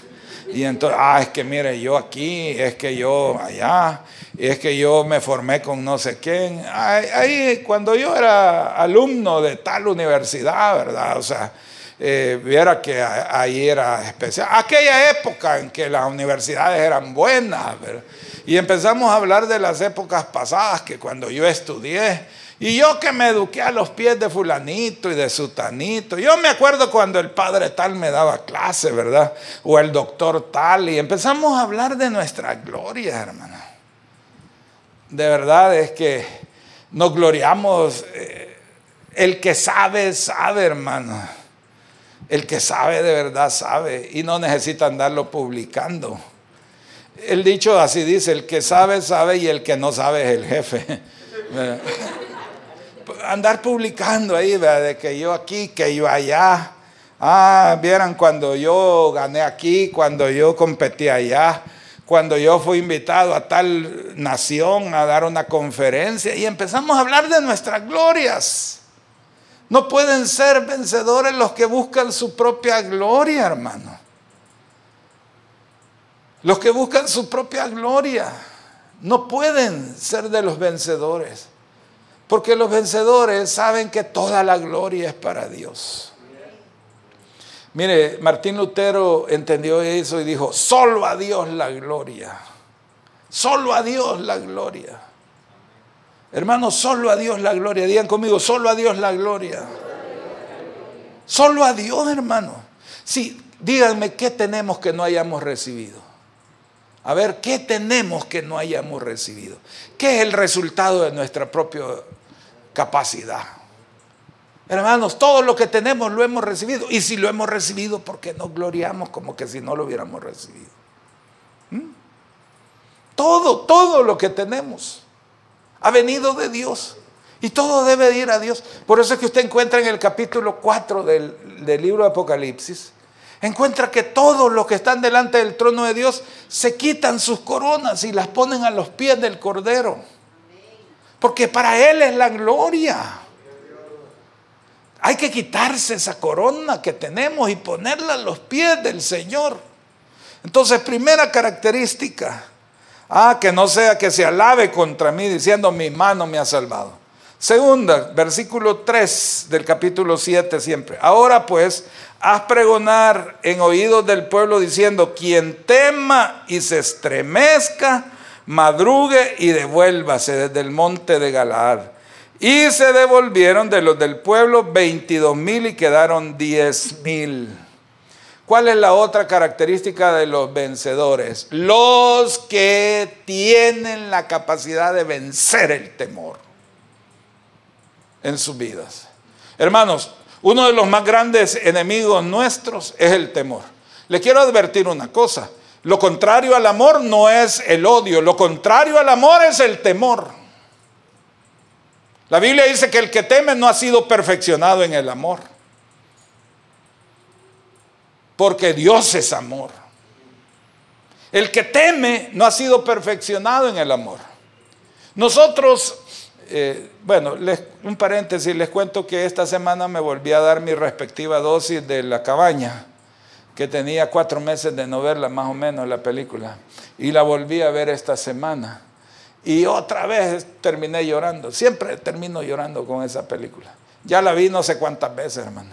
Y entonces, ah, es que mire, yo aquí, es que yo allá, es que yo me formé con no sé quién. Ahí, cuando yo era alumno de tal universidad, ¿verdad? O sea, eh, viera que ahí era especial. Aquella época en que las universidades eran buenas, Y empezamos a hablar de las épocas pasadas, que cuando yo estudié, y yo que me eduqué a los pies de fulanito y de sutanito. Yo me acuerdo cuando el padre tal me daba clase, ¿verdad? O el doctor tal. Y empezamos a hablar de nuestra gloria, hermano. De verdad es que nos gloriamos. Eh, el que sabe, sabe, hermano. El que sabe de verdad sabe y no necesita andarlo publicando. El dicho así dice, el que sabe, sabe y el que no sabe es el jefe. Andar publicando ahí, de que yo aquí, que yo allá. Ah, vieran cuando yo gané aquí, cuando yo competí allá, cuando yo fui invitado a tal nación a dar una conferencia y empezamos a hablar de nuestras glorias. No pueden ser vencedores los que buscan su propia gloria, hermano. Los que buscan su propia gloria no pueden ser de los vencedores. Porque los vencedores saben que toda la gloria es para Dios. Mire, Martín Lutero entendió eso y dijo, solo a Dios la gloria. Solo a Dios la gloria. Hermano, solo a Dios la gloria. Digan conmigo, solo a Dios la gloria. Solo a Dios, hermano. Sí, díganme qué tenemos que no hayamos recibido. A ver, ¿qué tenemos que no hayamos recibido? ¿Qué es el resultado de nuestra propia capacidad? Hermanos, todo lo que tenemos lo hemos recibido. Y si lo hemos recibido, ¿por qué no gloriamos como que si no lo hubiéramos recibido? ¿Mm? Todo, todo lo que tenemos ha venido de Dios. Y todo debe ir a Dios. Por eso es que usted encuentra en el capítulo 4 del, del libro de Apocalipsis, encuentra que todos los que están delante del trono de Dios se quitan sus coronas y las ponen a los pies del Cordero. Porque para Él es la gloria. Hay que quitarse esa corona que tenemos y ponerla a los pies del Señor. Entonces, primera característica, ah, que no sea que se alabe contra mí diciendo mi mano me ha salvado. Segunda, versículo 3 del capítulo 7 siempre. Ahora pues, haz pregonar en oídos del pueblo diciendo, quien tema y se estremezca, madrugue y devuélvase desde el monte de Galaad. Y se devolvieron de los del pueblo 22 mil y quedaron 10 mil. ¿Cuál es la otra característica de los vencedores? Los que tienen la capacidad de vencer el temor en sus vidas. Hermanos, uno de los más grandes enemigos nuestros es el temor. Le quiero advertir una cosa. Lo contrario al amor no es el odio, lo contrario al amor es el temor. La Biblia dice que el que teme no ha sido perfeccionado en el amor. Porque Dios es amor. El que teme no ha sido perfeccionado en el amor. Nosotros, eh, bueno, un paréntesis, les cuento que esta semana me volví a dar mi respectiva dosis de la cabaña, que tenía cuatro meses de no verla más o menos la película, y la volví a ver esta semana. Y otra vez terminé llorando. Siempre termino llorando con esa película. Ya la vi no sé cuántas veces, hermano.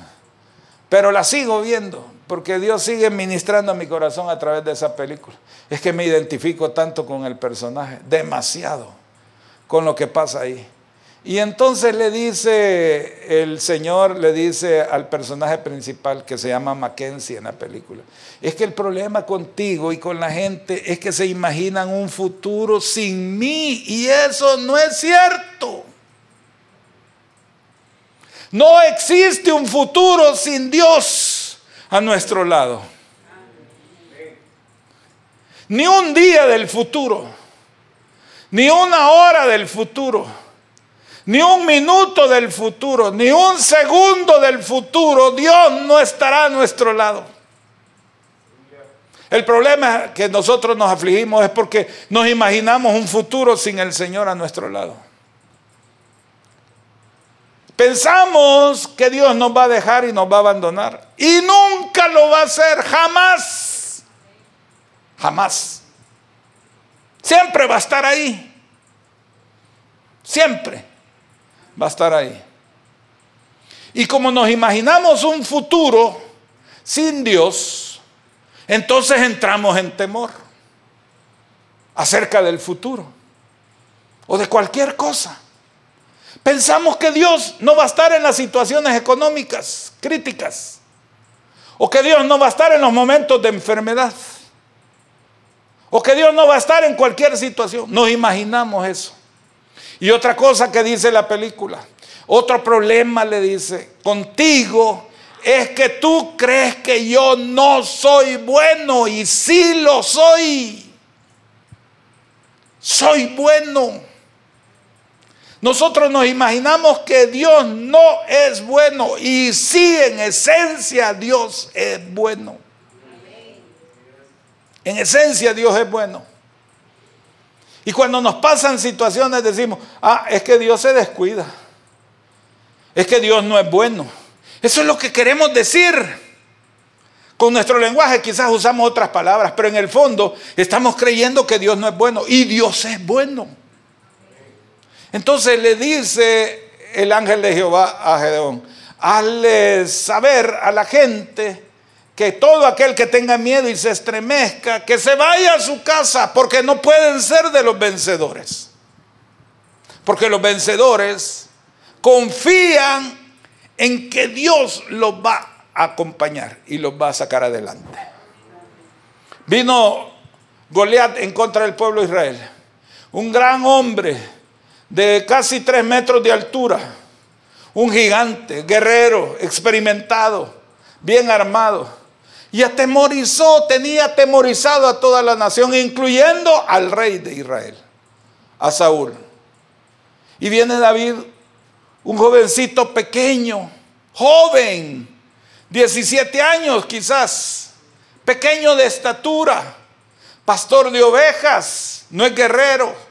Pero la sigo viendo porque Dios sigue ministrando a mi corazón a través de esa película. Es que me identifico tanto con el personaje, demasiado, con lo que pasa ahí. Y entonces le dice, el Señor le dice al personaje principal que se llama Mackenzie en la película, es que el problema contigo y con la gente es que se imaginan un futuro sin mí y eso no es cierto. No existe un futuro sin Dios a nuestro lado. Ni un día del futuro, ni una hora del futuro ni un minuto del futuro, ni un segundo del futuro, Dios no estará a nuestro lado. El problema que nosotros nos afligimos es porque nos imaginamos un futuro sin el Señor a nuestro lado. Pensamos que Dios nos va a dejar y nos va a abandonar. Y nunca lo va a hacer, jamás. Jamás. Siempre va a estar ahí. Siempre va a estar ahí. Y como nos imaginamos un futuro sin Dios, entonces entramos en temor acerca del futuro o de cualquier cosa. Pensamos que Dios no va a estar en las situaciones económicas críticas o que Dios no va a estar en los momentos de enfermedad o que Dios no va a estar en cualquier situación. Nos imaginamos eso. Y otra cosa que dice la película, otro problema le dice, contigo es que tú crees que yo no soy bueno y sí lo soy. soy bueno. Nosotros nos imaginamos que Dios no es bueno y sí, en esencia Dios es bueno. En esencia Dios es bueno. Y cuando nos pasan situaciones decimos, ah, es que Dios se descuida. Es que Dios no es bueno. Eso es lo que queremos decir. Con nuestro lenguaje quizás usamos otras palabras, pero en el fondo estamos creyendo que Dios no es bueno y Dios es bueno. Entonces le dice el ángel de Jehová a Gedeón, hazle saber a la gente que todo aquel que tenga miedo y se estremezca, que se vaya a su casa, porque no pueden ser de los vencedores. Porque los vencedores confían en que Dios los va a acompañar y los va a sacar adelante. Vino Goliat en contra del pueblo de Israel, un gran hombre de casi tres metros de altura, un gigante, guerrero, experimentado, bien armado. Y atemorizó, tenía atemorizado a toda la nación, incluyendo al rey de Israel, a Saúl. Y viene David, un jovencito pequeño, joven, 17 años quizás, pequeño de estatura, pastor de ovejas, no es guerrero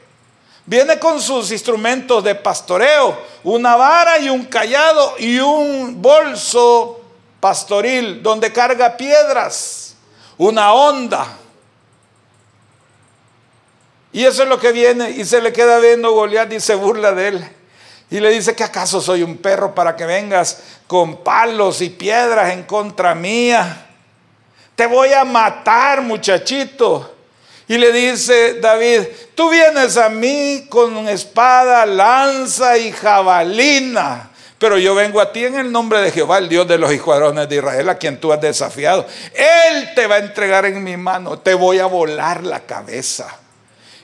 Viene con sus instrumentos de pastoreo, una vara y un callado y un bolso pastoril donde carga piedras, una onda. Y eso es lo que viene y se le queda viendo Goliat y se burla de él. Y le dice que acaso soy un perro para que vengas con palos y piedras en contra mía. Te voy a matar, muchachito. Y le dice David, tú vienes a mí con espada, lanza y jabalina. Pero yo vengo a ti en el nombre de Jehová, el Dios de los escuadrones de Israel, a quien tú has desafiado. Él te va a entregar en mi mano, te voy a volar la cabeza.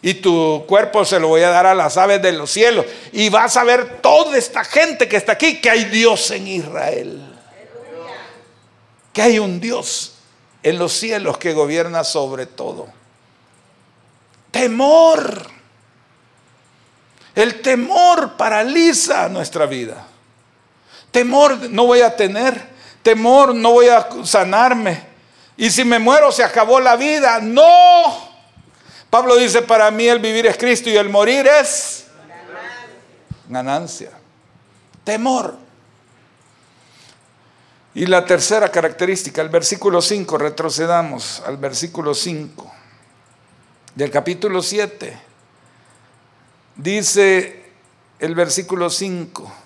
Y tu cuerpo se lo voy a dar a las aves de los cielos. Y vas a ver toda esta gente que está aquí, que hay Dios en Israel. Que hay un Dios en los cielos que gobierna sobre todo. Temor. El temor paraliza nuestra vida. Temor no voy a tener. Temor no voy a sanarme. Y si me muero se acabó la vida. No. Pablo dice, para mí el vivir es Cristo y el morir es ganancia. Temor. Y la tercera característica, el versículo 5, retrocedamos al versículo 5 del capítulo 7. Dice el versículo 5.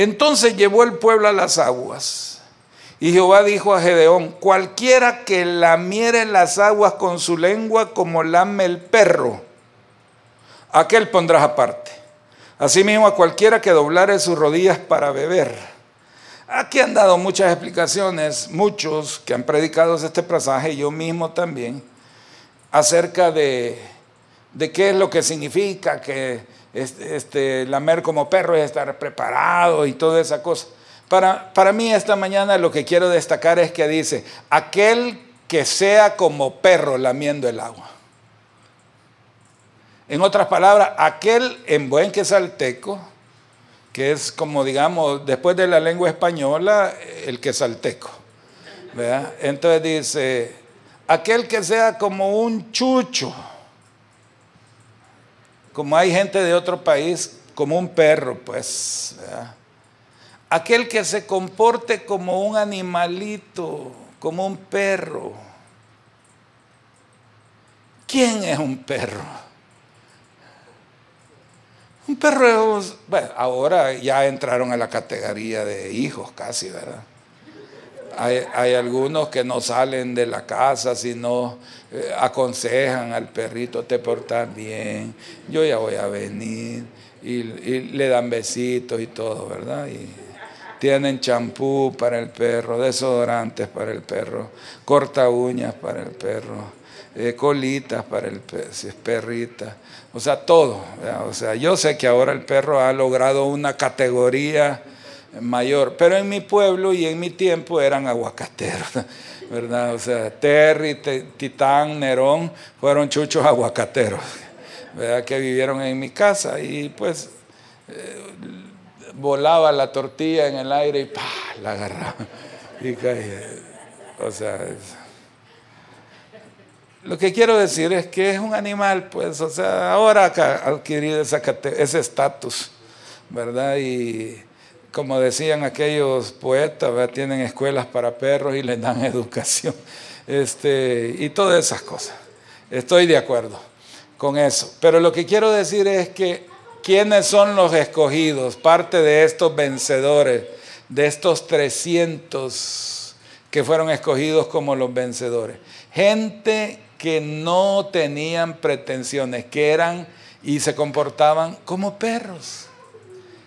Entonces llevó el pueblo a las aguas. Y Jehová dijo a Gedeón, cualquiera que lamiere las aguas con su lengua como lame el perro, aquel pondrás aparte. Asimismo a cualquiera que doblare sus rodillas para beber. Aquí han dado muchas explicaciones, muchos que han predicado este pasaje, yo mismo también, acerca de, qué es lo que significa que este, lamer como perro es estar preparado y toda esa cosa. Para, para mí esta mañana lo que quiero destacar es que dice, aquel que sea como perro lamiendo el agua. En otras palabras, aquel en buen quesalteco que es como digamos, después de la lengua española, el quesalteco. ¿verdad? Entonces dice, aquel que sea como un chucho, como hay gente de otro país, como un perro, pues. Aquel que se comporte como un animalito, como un perro. ¿Quién es un perro? Un perro, bueno, ahora ya entraron a la categoría de hijos casi, ¿verdad? Hay, algunos que no salen de la casa, sino eh, aconsejan al perrito, te portas bien, yo ya voy a venir, y, le dan besitos y todo, ¿verdad? Y tienen champú para el perro, desodorantes para el perro, corta uñas para el perro, eh, colitas para el perro, si es perrita o sea, todo. O sea, yo sé que ahora el perro ha logrado una categoría mayor. Pero en mi pueblo y en mi tiempo eran aguacateros, ¿verdad? O sea, Terry, Titán, Nerón fueron chuchos aguacateros, ¿verdad? Que vivieron en mi casa y pues eh, volaba la tortilla en el aire y ¡pah! la agarraba y caía. O sea, lo que quiero decir es que es un animal, pues, o sea, ahora ha adquirido ese estatus, ¿verdad? Y como decían aquellos poetas, tienen escuelas para perros y les dan educación, este, y todas esas cosas. Estoy de acuerdo con eso. Pero lo que quiero decir es que, ¿quiénes son los escogidos? Parte de estos vencedores, de estos 300 que fueron escogidos como los vencedores. Gente que no tenían pretensiones, que eran y se comportaban como perros.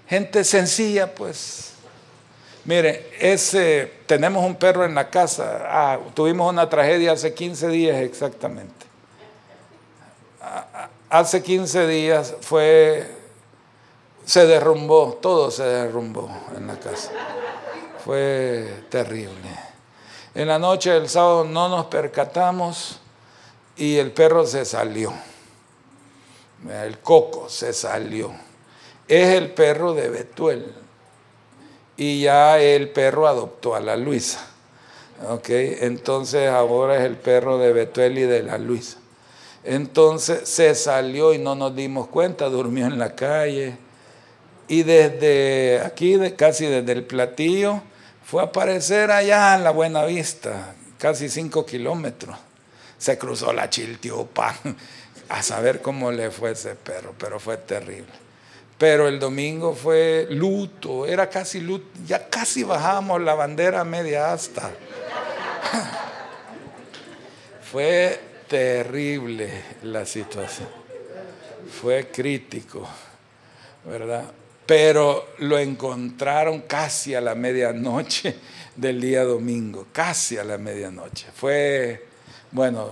Gente sencilla, pues. Mire, tenemos un perro en la casa. Ah, tuvimos una tragedia hace 15 días exactamente. Hace 15 días fue, se derrumbó, todo se derrumbó en la casa. Fue terrible. En la noche del sábado no nos percatamos y el perro se salió. El coco se salió. Es el perro de Betuel. Y ya el perro adoptó a la Luisa. ¿Ok? Entonces ahora es el perro de Betuel y de la Luisa. Entonces se salió y no nos dimos cuenta, durmió en la calle. Y desde aquí, casi desde el platillo, fue a aparecer allá en la Buena Vista, casi cinco kilómetros se cruzó la chiltiopa a saber cómo le fue ese perro, pero fue terrible. Pero el domingo fue luto, era casi luto, ya casi bajamos la bandera media asta. fue terrible la situación, fue crítico, ¿verdad? Pero lo encontraron casi a la medianoche del día domingo, casi a la medianoche. Fue bueno,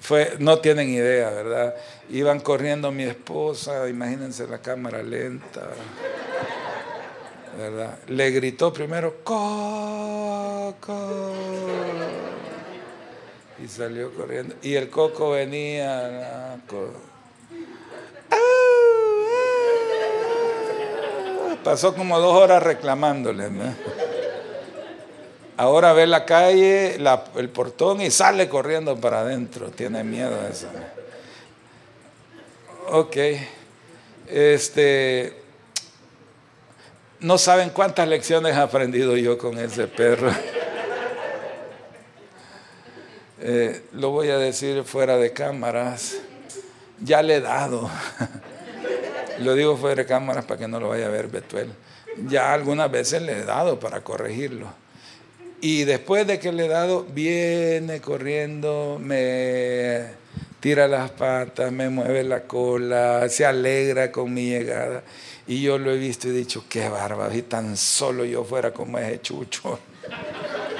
fue, no tienen idea, ¿verdad? Iban corriendo mi esposa, imagínense la cámara lenta, ¿verdad? Le gritó primero, Coco. Y salió corriendo. Y el coco venía. Pasó como dos horas reclamándole. ¿no? Ahora ve la calle, el portón y sale corriendo para adentro. Tiene miedo a eso. Ok. Este. No saben cuántas lecciones he aprendido yo con ese perro. Eh, lo voy a decir fuera de cámaras. Ya le he dado. lo digo fuera de cámaras para que no lo vaya a ver Betuel. Ya algunas veces le he dado para corregirlo y después de que le he dado, viene corriendo, me tira las patas, me mueve la cola, se alegra con mi llegada. Y yo lo he visto y he dicho, qué bárbaro, si tan solo yo fuera como ese chucho.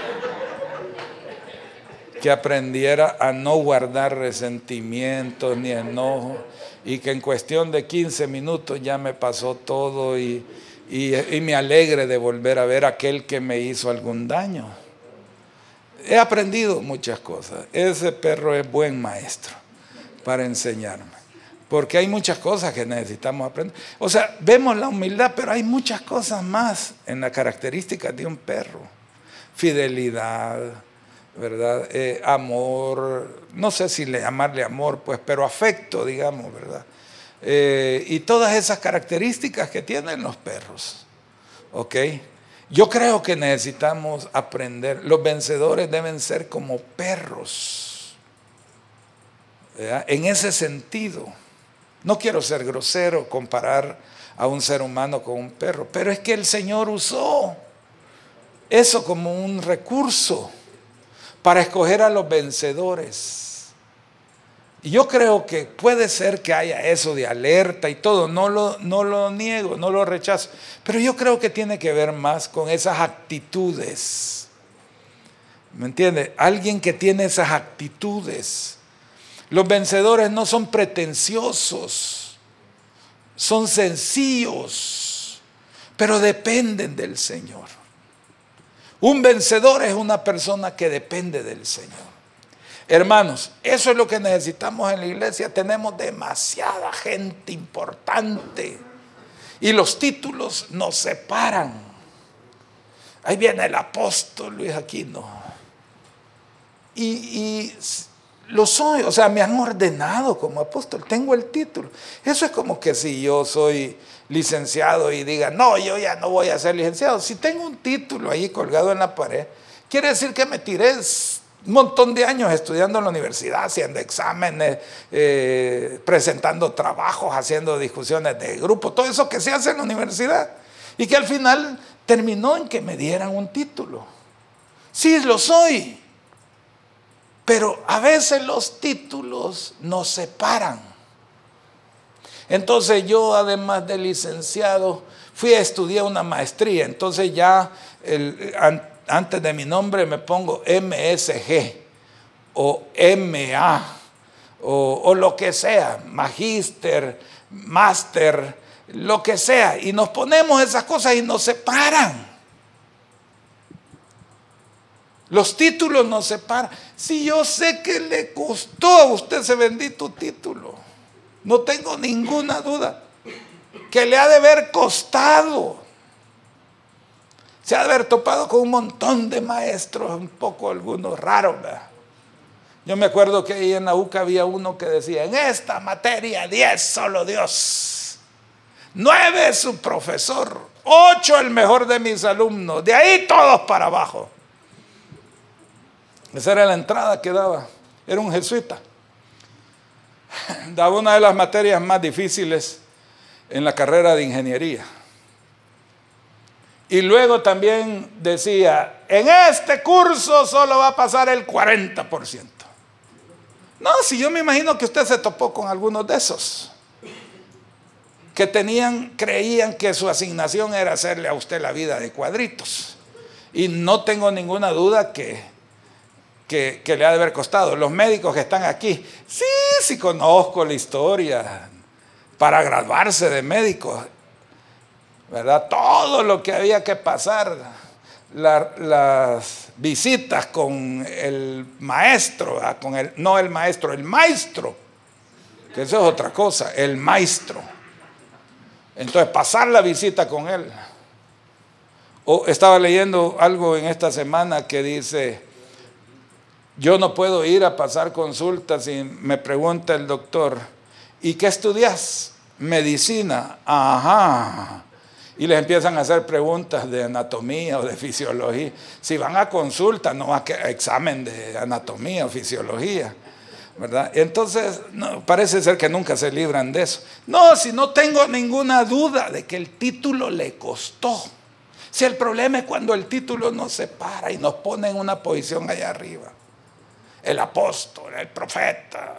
que aprendiera a no guardar resentimientos ni enojo y que en cuestión de 15 minutos ya me pasó todo y y, me alegre de volver a ver a aquel que me hizo algún daño. He aprendido muchas cosas. Ese perro es buen maestro para enseñarme. Porque hay muchas cosas que necesitamos aprender. O sea, vemos la humildad, pero hay muchas cosas más en la característica de un perro. Fidelidad, ¿verdad? Eh, amor, no sé si le llamarle amor, pues, pero afecto, digamos, ¿verdad? Eh, y todas esas características que tienen los perros. ¿Ok? Yo creo que necesitamos aprender. Los vencedores deben ser como perros. En ese sentido. No quiero ser grosero, comparar a un ser humano con un perro, pero es que el Señor usó eso como un recurso para escoger a los vencedores. Y yo creo que puede ser que haya eso de alerta y todo, no lo, no lo niego, no lo rechazo, pero yo creo que tiene que ver más con esas actitudes. ¿Me entiende? Alguien que tiene esas actitudes. Los vencedores no son pretenciosos, son sencillos, pero dependen del Señor. Un vencedor es una persona que depende del Señor. Hermanos, eso es lo que necesitamos en la iglesia. Tenemos demasiada gente importante y los títulos nos separan. Ahí viene el apóstol Luis Aquino. Y, y lo soy, o sea, me han ordenado como apóstol, tengo el título. Eso es como que si yo soy licenciado y diga, no, yo ya no voy a ser licenciado. Si tengo un título ahí colgado en la pared, quiere decir que me tiré un montón de años estudiando en la universidad, haciendo exámenes, eh, presentando trabajos, haciendo discusiones de grupo, todo eso que se hace en la universidad. Y que al final terminó en que me dieran un título. Sí, lo soy. Pero a veces los títulos nos separan. Entonces yo, además de licenciado, fui a estudiar una maestría. Entonces ya antes de mi nombre me pongo MSG o MA o, lo que sea, magíster, máster, lo que sea. Y nos ponemos esas cosas y nos separan. Los títulos nos separan. Si yo sé que le costó a usted ese bendito título, no tengo ninguna duda que le ha de haber costado. Se ha de haber topado con un montón de maestros, un poco algunos raros. Yo me acuerdo que ahí en la UCA había uno que decía, en esta materia 10 solo Dios, 9 su profesor, 8 el mejor de mis alumnos, de ahí todos para abajo. Esa era la entrada que daba. Era un jesuita. Daba una de las materias más difíciles en la carrera de ingeniería. Y luego también decía, en este curso solo va a pasar el 40%. No, si yo me imagino que usted se topó con algunos de esos que tenían, creían que su asignación era hacerle a usted la vida de cuadritos. Y no tengo ninguna duda que que, le ha de haber costado. Los médicos que están aquí, sí, sí conozco la historia para graduarse de médico, ¿verdad? Todo lo que había que pasar, las visitas con el maestro, con el, no el maestro, el maestro, que eso es otra cosa, el maestro. Entonces, pasar la visita con él. O estaba leyendo algo en esta semana que dice, yo no puedo ir a pasar consultas y me pregunta el doctor, ¿y qué estudias? Medicina. Ajá. Y les empiezan a hacer preguntas de anatomía o de fisiología. Si van a consulta, no a, examen de anatomía o fisiología. ¿verdad? Entonces, parece ser que nunca se libran de eso. No, si no tengo ninguna duda de que el título le costó. Si el problema es cuando el título nos separa y nos pone en una posición allá arriba el apóstol, el profeta.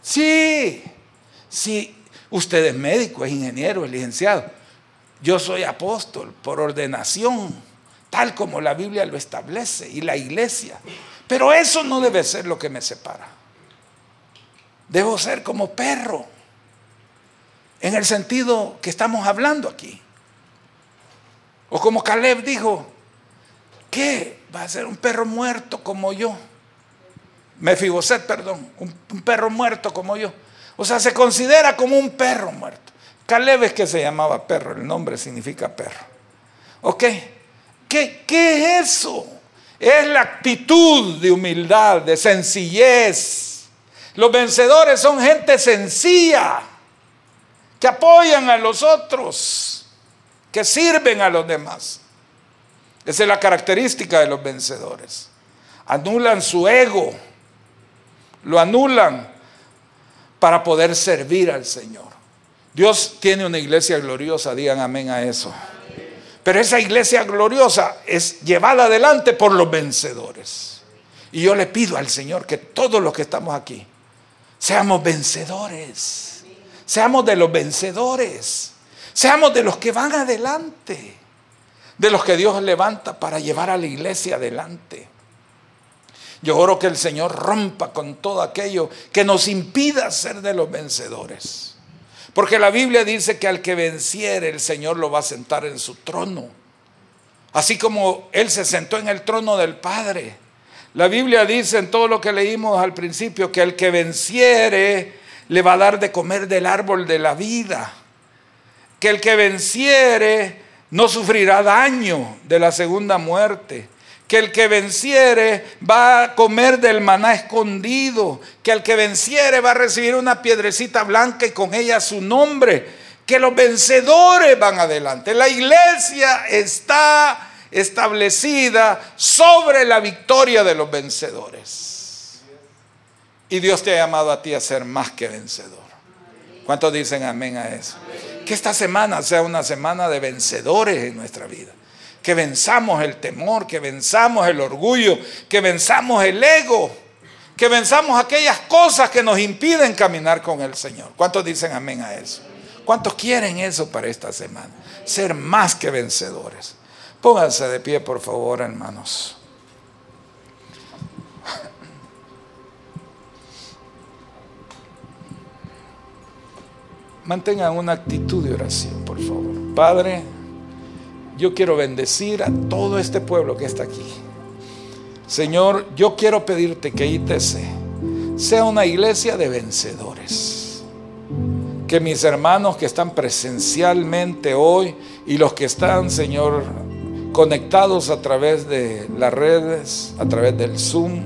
Sí, sí, usted es médico, es ingeniero, es licenciado. Yo soy apóstol por ordenación, tal como la Biblia lo establece y la iglesia. Pero eso no debe ser lo que me separa. Debo ser como perro, en el sentido que estamos hablando aquí. O como Caleb dijo, ¿qué? Va a ser un perro muerto como yo. Mefiboset, perdón, un, perro muerto como yo. O sea, se considera como un perro muerto. Caleb es que se llamaba perro, el nombre significa perro. ¿Ok? ¿Qué, ¿Qué es eso? Es la actitud de humildad, de sencillez. Los vencedores son gente sencilla, que apoyan a los otros, que sirven a los demás. Esa es la característica de los vencedores. Anulan su ego lo anulan para poder servir al Señor. Dios tiene una iglesia gloriosa, digan amén a eso. Pero esa iglesia gloriosa es llevada adelante por los vencedores. Y yo le pido al Señor que todos los que estamos aquí seamos vencedores. Seamos de los vencedores. Seamos de los que van adelante. De los que Dios levanta para llevar a la iglesia adelante. Yo oro que el Señor rompa con todo aquello que nos impida ser de los vencedores. Porque la Biblia dice que al que venciere el Señor lo va a sentar en su trono. Así como Él se sentó en el trono del Padre. La Biblia dice en todo lo que leímos al principio que el que venciere le va a dar de comer del árbol de la vida. Que el que venciere no sufrirá daño de la segunda muerte. Que el que venciere va a comer del maná escondido. Que el que venciere va a recibir una piedrecita blanca y con ella su nombre. Que los vencedores van adelante. La iglesia está establecida sobre la victoria de los vencedores. Y Dios te ha llamado a ti a ser más que vencedor. ¿Cuántos dicen amén a eso? Que esta semana sea una semana de vencedores en nuestra vida. Que venzamos el temor, que venzamos el orgullo, que venzamos el ego, que venzamos aquellas cosas que nos impiden caminar con el Señor. ¿Cuántos dicen amén a eso? ¿Cuántos quieren eso para esta semana? Ser más que vencedores. Pónganse de pie, por favor, hermanos. Mantengan una actitud de oración, por favor. Padre, yo quiero bendecir a todo este pueblo que está aquí. Señor, yo quiero pedirte que ITC sea una iglesia de vencedores. Que mis hermanos que están presencialmente hoy y los que están, Señor, conectados a través de las redes, a través del Zoom,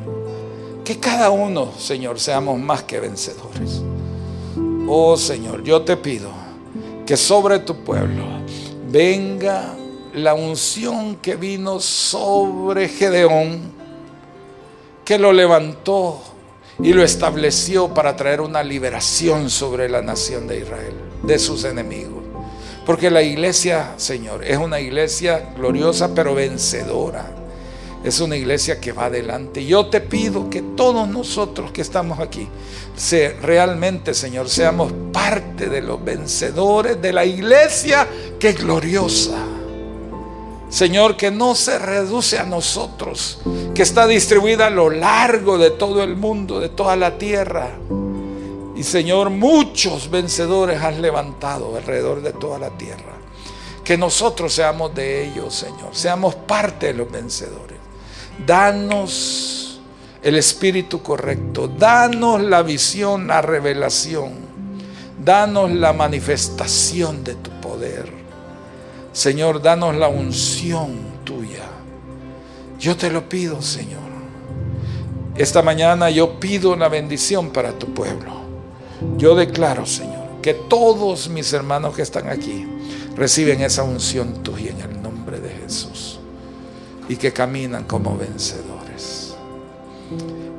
que cada uno, Señor, seamos más que vencedores. Oh Señor, yo te pido que sobre tu pueblo venga la unción que vino sobre Gedeón, que lo levantó y lo estableció para traer una liberación sobre la nación de Israel, de sus enemigos. Porque la iglesia, Señor, es una iglesia gloriosa pero vencedora. Es una iglesia que va adelante. Yo te pido que todos nosotros que estamos aquí, realmente, Señor, seamos parte de los vencedores de la iglesia que es gloriosa. Señor, que no se reduce a nosotros, que está distribuida a lo largo de todo el mundo, de toda la tierra. Y Señor, muchos vencedores has levantado alrededor de toda la tierra. Que nosotros seamos de ellos, Señor. Seamos parte de los vencedores. Danos el espíritu correcto. Danos la visión, la revelación. Danos la manifestación de tu poder. Señor, danos la unción tuya. Yo te lo pido, Señor. Esta mañana yo pido una bendición para tu pueblo. Yo declaro, Señor, que todos mis hermanos que están aquí reciben esa unción tuya en el nombre de Jesús y que caminan como vencedores.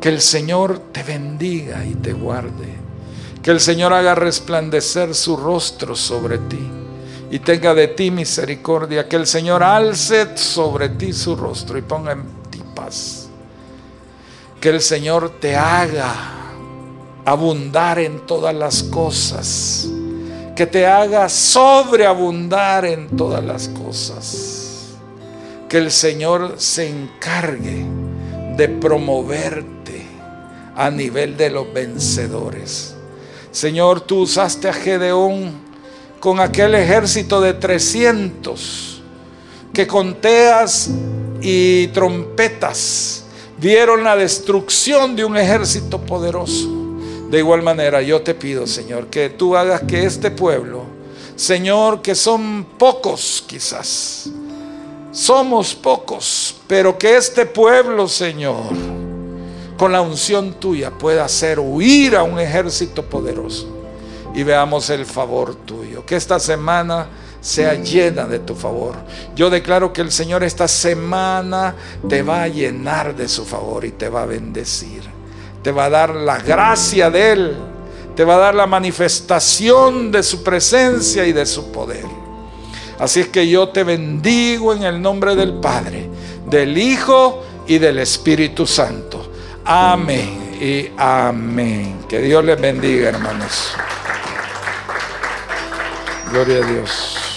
Que el Señor te bendiga y te guarde. Que el Señor haga resplandecer su rostro sobre ti y tenga de ti misericordia. Que el Señor alce sobre ti su rostro y ponga en ti paz. Que el Señor te haga abundar en todas las cosas, que te haga sobreabundar en todas las cosas, que el Señor se encargue de promoverte a nivel de los vencedores. Señor, tú usaste a Gedeón con aquel ejército de 300 que con teas y trompetas vieron la destrucción de un ejército poderoso. De igual manera, yo te pido, Señor, que tú hagas que este pueblo, Señor, que son pocos quizás, somos pocos, pero que este pueblo, Señor, con la unción tuya pueda hacer huir a un ejército poderoso y veamos el favor tuyo. Que esta semana sea llena de tu favor. Yo declaro que el Señor esta semana te va a llenar de su favor y te va a bendecir te va a dar la gracia de Él, te va a dar la manifestación de su presencia y de su poder. Así es que yo te bendigo en el nombre del Padre, del Hijo y del Espíritu Santo. Amén y amén. Que Dios les bendiga, hermanos. Gloria a Dios.